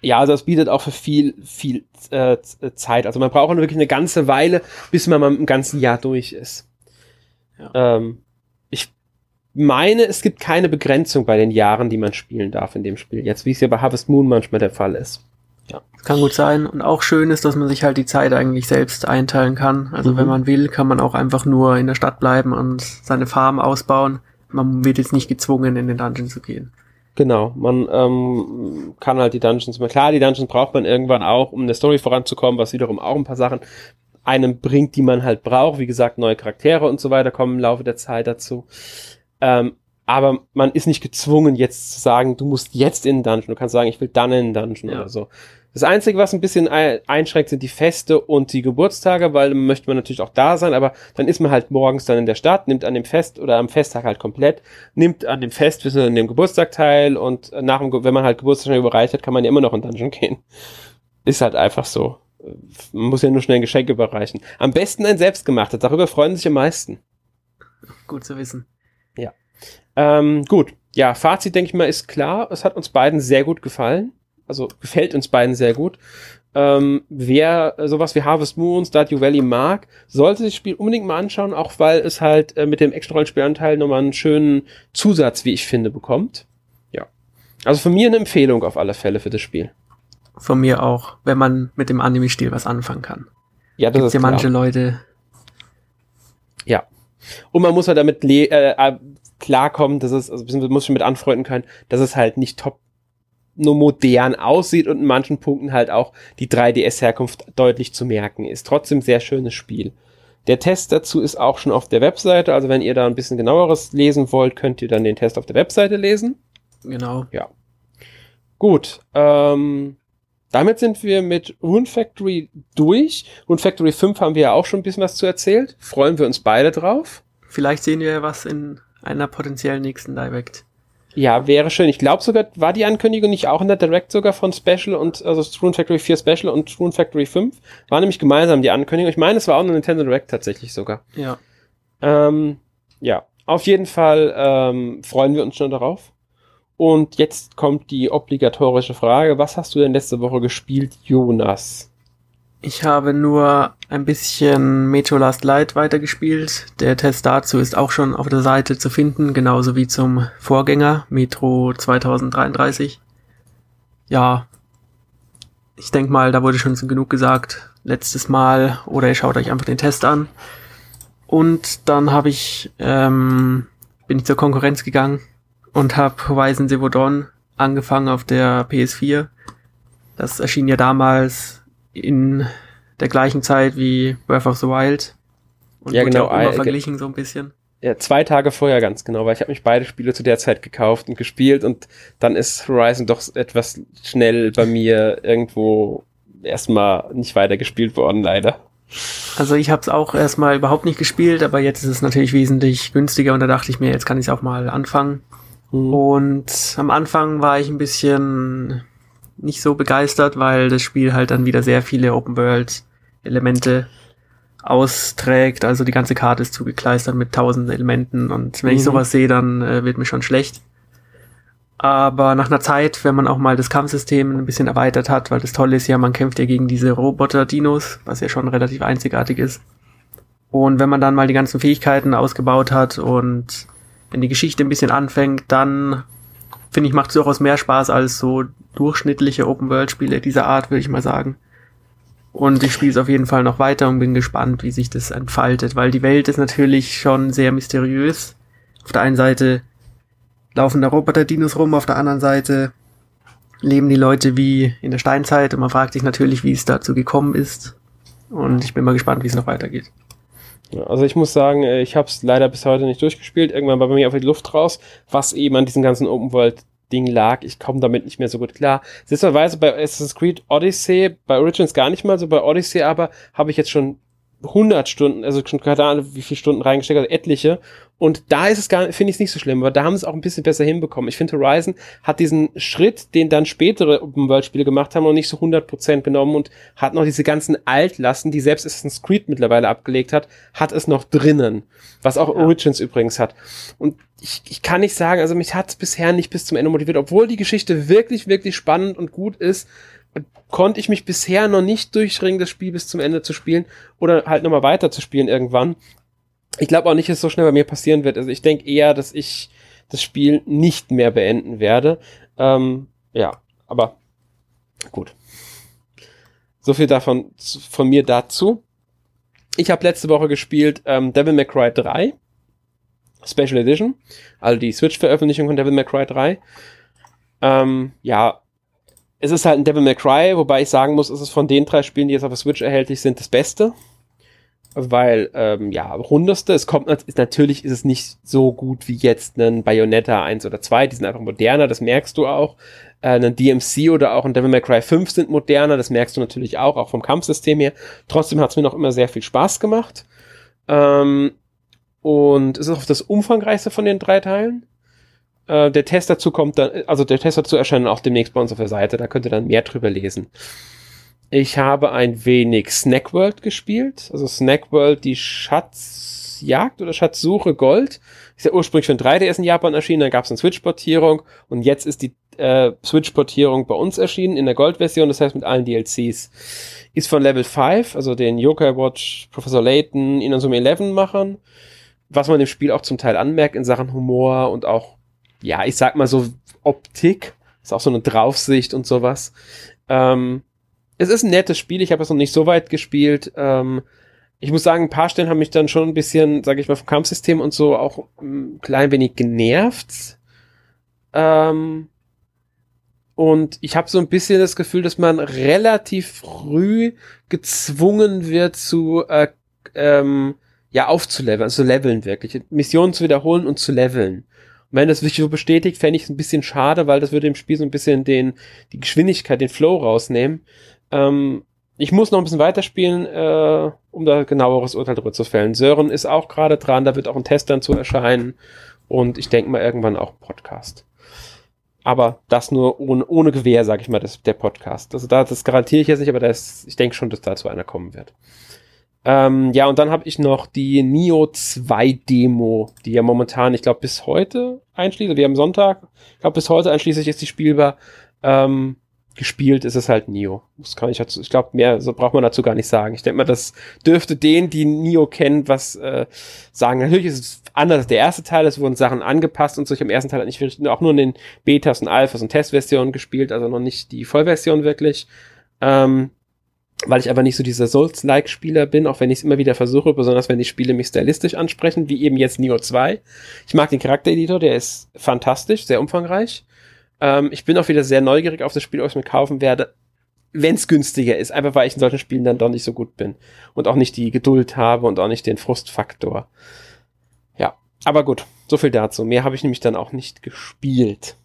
S1: ja, also das bietet auch für viel, viel äh, Zeit. Also man braucht wirklich eine ganze Weile, bis man mal im ganzen Jahr durch ist. Ja. Ähm, ich meine, es gibt keine Begrenzung bei den Jahren, die man spielen darf in dem Spiel. Jetzt, wie es ja bei Harvest Moon manchmal der Fall ist.
S2: Ja. Kann gut sein. Und auch schön ist, dass man sich halt die Zeit eigentlich selbst einteilen kann. Also mhm. wenn man will, kann man auch einfach nur in der Stadt bleiben und seine Farm ausbauen. Man wird jetzt nicht gezwungen, in den Dungeon zu gehen.
S1: Genau, man ähm, kann halt die Dungeons, klar, die Dungeons braucht man irgendwann auch, um in der Story voranzukommen, was wiederum auch ein paar Sachen einem bringt, die man halt braucht. Wie gesagt, neue Charaktere und so weiter kommen im Laufe der Zeit dazu. Ähm, aber man ist nicht gezwungen, jetzt zu sagen, du musst jetzt in den Dungeon. Du kannst sagen, ich will dann in den Dungeon ja. oder so. Das Einzige, was ein bisschen einschränkt, sind die Feste und die Geburtstage, weil möchte man natürlich auch da sein, aber dann ist man halt morgens dann in der Stadt, nimmt an dem Fest oder am Festtag halt komplett, nimmt an dem Fest bis an dem Geburtstag teil und nach dem, wenn man halt Geburtstag überreicht hat, kann man ja immer noch in Dungeon *laughs* gehen. Ist halt einfach so. Man muss ja nur schnell ein Geschenk überreichen. Am besten ein selbstgemachtes, darüber freuen sich am meisten.
S2: Gut zu wissen.
S1: Ja. Ähm, gut. Ja, Fazit, denke ich mal, ist klar. Es hat uns beiden sehr gut gefallen. Also gefällt uns beiden sehr gut. Ähm, wer sowas wie Harvest Moon, Stardew Valley mag, sollte sich das Spiel unbedingt mal anschauen, auch weil es halt äh, mit dem extra Rollenspielanteil nochmal einen schönen Zusatz, wie ich finde, bekommt. Ja. Also von mir eine Empfehlung auf alle Fälle für das Spiel.
S2: Von mir auch, wenn man mit dem Anime-Stil was anfangen kann.
S1: Ja, das Gibt's ist ja
S2: manche Leute.
S1: Ja. Und man muss halt damit äh, äh, klarkommen, dass es, also muss schon mit anfreunden können, dass es halt nicht top nur modern aussieht und in manchen Punkten halt auch die 3DS-Herkunft deutlich zu merken ist. Trotzdem sehr schönes Spiel. Der Test dazu ist auch schon auf der Webseite, also wenn ihr da ein bisschen genaueres lesen wollt, könnt ihr dann den Test auf der Webseite lesen.
S2: Genau.
S1: Ja. Gut, ähm, damit sind wir mit Rune Factory durch. Rune Factory 5 haben wir ja auch schon ein bisschen was zu erzählt. Freuen wir uns beide drauf.
S2: Vielleicht sehen wir ja was in einer potenziellen nächsten Direct.
S1: Ja, wäre schön. Ich glaube sogar, war die Ankündigung nicht auch in der Direct sogar von Special und, also Rune Factory 4 Special und Rune Factory 5? War nämlich gemeinsam die Ankündigung. Ich meine, es war auch eine Nintendo Direct tatsächlich sogar.
S2: Ja.
S1: Ähm, ja, auf jeden Fall ähm, freuen wir uns schon darauf. Und jetzt kommt die obligatorische Frage. Was hast du denn letzte Woche gespielt, Jonas?
S2: Ich habe nur ein bisschen Metro Last Light weitergespielt. Der Test dazu ist auch schon auf der Seite zu finden, genauso wie zum Vorgänger Metro 2033. Ja, ich denke mal, da wurde schon genug gesagt letztes Mal oder ihr schaut euch einfach den Test an. Und dann habe ich ähm, bin ich zur Konkurrenz gegangen und habe Horizon Zero Dawn angefangen auf der PS4. Das erschien ja damals in der gleichen Zeit wie Breath of the Wild.
S1: Und ja, genau.
S2: Ja immer verglichen so ein bisschen.
S1: Ja, zwei Tage vorher ganz genau, weil ich habe mich beide Spiele zu der Zeit gekauft und gespielt und dann ist Horizon doch etwas schnell bei mir irgendwo erstmal nicht weiter gespielt worden, leider.
S2: Also ich habe es auch erstmal überhaupt nicht gespielt, aber jetzt ist es natürlich wesentlich günstiger und da dachte ich mir, jetzt kann ich es auch mal anfangen. Mhm. Und am Anfang war ich ein bisschen nicht so begeistert, weil das Spiel halt dann wieder sehr viele Open World Elemente austrägt. Also die ganze Karte ist zugekleistert mit tausend Elementen und wenn mhm. ich sowas sehe, dann äh, wird mir schon schlecht. Aber nach einer Zeit, wenn man auch mal das Kampfsystem ein bisschen erweitert hat, weil das Tolle ist ja, man kämpft ja gegen diese Roboter-Dinos, was ja schon relativ einzigartig ist. Und wenn man dann mal die ganzen Fähigkeiten ausgebaut hat und wenn die Geschichte ein bisschen anfängt, dann finde ich, macht es durchaus mehr Spaß als so durchschnittliche Open-World-Spiele dieser Art, würde ich mal sagen. Und ich spiele es auf jeden Fall noch weiter und bin gespannt, wie sich das entfaltet, weil die Welt ist natürlich schon sehr mysteriös. Auf der einen Seite laufen da Roboter-Dinos rum, auf der anderen Seite leben die Leute wie in der Steinzeit und man fragt sich natürlich, wie es dazu gekommen ist. Und ich bin mal gespannt, wie es noch weitergeht.
S1: Also ich muss sagen, äh, ich habe es leider bis heute nicht durchgespielt. Irgendwann war bei mir auf die Luft raus, was eben an diesem ganzen Open World Ding lag. Ich komme damit nicht mehr so gut klar. Sitzerweise bei Assassin's Creed Odyssey, bei Origins gar nicht mal so, bei Odyssey aber habe ich jetzt schon 100 Stunden, also schon keine Ahnung, wie viele Stunden reingesteckt, also etliche. Und da ist es gar, finde ich es nicht so schlimm, aber da haben sie es auch ein bisschen besser hinbekommen. Ich finde, Horizon hat diesen Schritt, den dann spätere Open-World-Spiele gemacht haben, noch nicht so 100% genommen und hat noch diese ganzen Altlasten, die selbst Assassin's Creed mittlerweile abgelegt hat, hat es noch drinnen. Was auch ja. Origins übrigens hat. Und ich, ich kann nicht sagen, also mich hat es bisher nicht bis zum Ende motiviert, obwohl die Geschichte wirklich, wirklich spannend und gut ist, konnte ich mich bisher noch nicht durchringen, das Spiel bis zum Ende zu spielen oder halt nochmal weiter zu spielen irgendwann. Ich glaube auch nicht, dass es so schnell bei mir passieren wird. Also ich denke eher, dass ich das Spiel nicht mehr beenden werde. Ähm, ja, aber gut. So viel davon von mir dazu. Ich habe letzte Woche gespielt ähm, Devil May Cry 3 Special Edition, also die Switch-Veröffentlichung von Devil May Cry 3. Ähm, ja, es ist halt ein Devil May Cry, wobei ich sagen muss, es ist von den drei Spielen, die jetzt auf der Switch erhältlich sind, das Beste. Weil, ähm, ja, rundeste, es kommt, ist, natürlich ist es nicht so gut wie jetzt ein Bayonetta 1 oder 2, die sind einfach moderner, das merkst du auch. Äh, ein DMC oder auch ein Devil May Cry 5 sind moderner, das merkst du natürlich auch, auch vom Kampfsystem her. Trotzdem hat es mir noch immer sehr viel Spaß gemacht. Ähm, und es ist auch das umfangreichste von den drei Teilen. Äh, der Test dazu kommt dann, also der Test dazu erscheint auch demnächst bei uns auf der Seite, da könnt ihr dann mehr drüber lesen. Ich habe ein wenig Snack World gespielt, also Snack World, die Schatzjagd oder Schatzsuche Gold. Ist ja ursprünglich für ein 3DS in Japan erschienen, dann gab es eine Switch-Portierung und jetzt ist die äh, Switch-Portierung bei uns erschienen in der Gold-Version, das heißt mit allen DLCs. Ist von Level 5, also den Yokai Watch, Professor Layton, Inazuma 11 Machern, was man dem Spiel auch zum Teil anmerkt in Sachen Humor und auch ja, ich sag mal so Optik, ist auch so eine Draufsicht und sowas. Ähm, es ist ein nettes Spiel, ich habe es noch nicht so weit gespielt. Ähm, ich muss sagen, ein paar Stellen haben mich dann schon ein bisschen, sage ich mal, vom Kampfsystem und so auch ein klein wenig genervt. Ähm, und ich habe so ein bisschen das Gefühl, dass man relativ früh gezwungen wird zu äh, ähm, ja aufzuleveln, also leveln wirklich, Missionen zu wiederholen und zu leveln wenn das sich so bestätigt, fände ich es ein bisschen schade, weil das würde dem Spiel so ein bisschen den, die Geschwindigkeit, den Flow rausnehmen. Ähm, ich muss noch ein bisschen weiterspielen, äh, um da genaueres Urteil drüber zu fällen. Sören ist auch gerade dran, da wird auch ein Test dann zu erscheinen und ich denke mal irgendwann auch ein Podcast. Aber das nur ohne, ohne Gewehr, sage ich mal, das, der Podcast. Also da, das garantiere ich jetzt nicht, aber das, ich denke schon, dass dazu einer kommen wird. Ähm, ja, und dann habe ich noch die Nio 2 Demo, die ja momentan, ich glaube, bis heute einschließt. Wir haben Sonntag, ich glaube, bis heute einschließlich ist die spielbar. Ähm, gespielt ist es halt Nio. Das kann ich dazu, ich glaube, mehr so braucht man dazu gar nicht sagen. Ich denke mal, das dürfte den, die Nio kennen, was äh, sagen. Natürlich ist es anders der erste Teil, es wurden Sachen angepasst und so. Ich habe im ersten Teil nicht wirklich, auch nur in den Betas und Alphas und Testversionen gespielt, also noch nicht die Vollversion wirklich. Ähm, weil ich aber nicht so dieser Souls-like-Spieler bin, auch wenn ich es immer wieder versuche, besonders wenn die Spiele mich stylistisch ansprechen, wie eben jetzt Neo 2. Ich mag den Charaktereditor, der ist fantastisch, sehr umfangreich. Ähm, ich bin auch wieder sehr neugierig auf das Spiel, ob ich mir kaufen werde, wenn es günstiger ist, einfach weil ich in solchen Spielen dann doch nicht so gut bin und auch nicht die Geduld habe und auch nicht den Frustfaktor. Ja, aber gut, so viel dazu. Mehr habe ich nämlich dann auch nicht gespielt.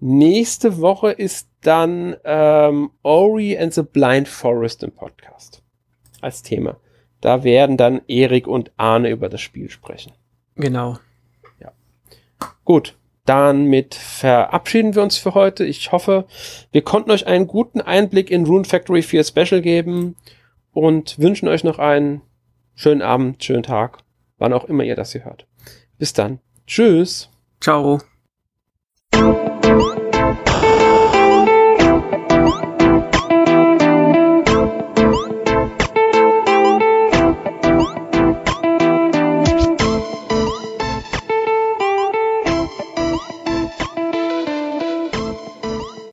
S1: Nächste Woche ist dann ähm, Ori and the Blind Forest im Podcast als Thema. Da werden dann Erik und Arne über das Spiel sprechen.
S2: Genau.
S1: Ja. Gut, damit verabschieden wir uns für heute. Ich hoffe, wir konnten euch einen guten Einblick in Rune Factory 4 Special geben und wünschen euch noch einen schönen Abend, schönen Tag, wann auch immer ihr das hier hört. Bis dann. Tschüss.
S2: Ciao.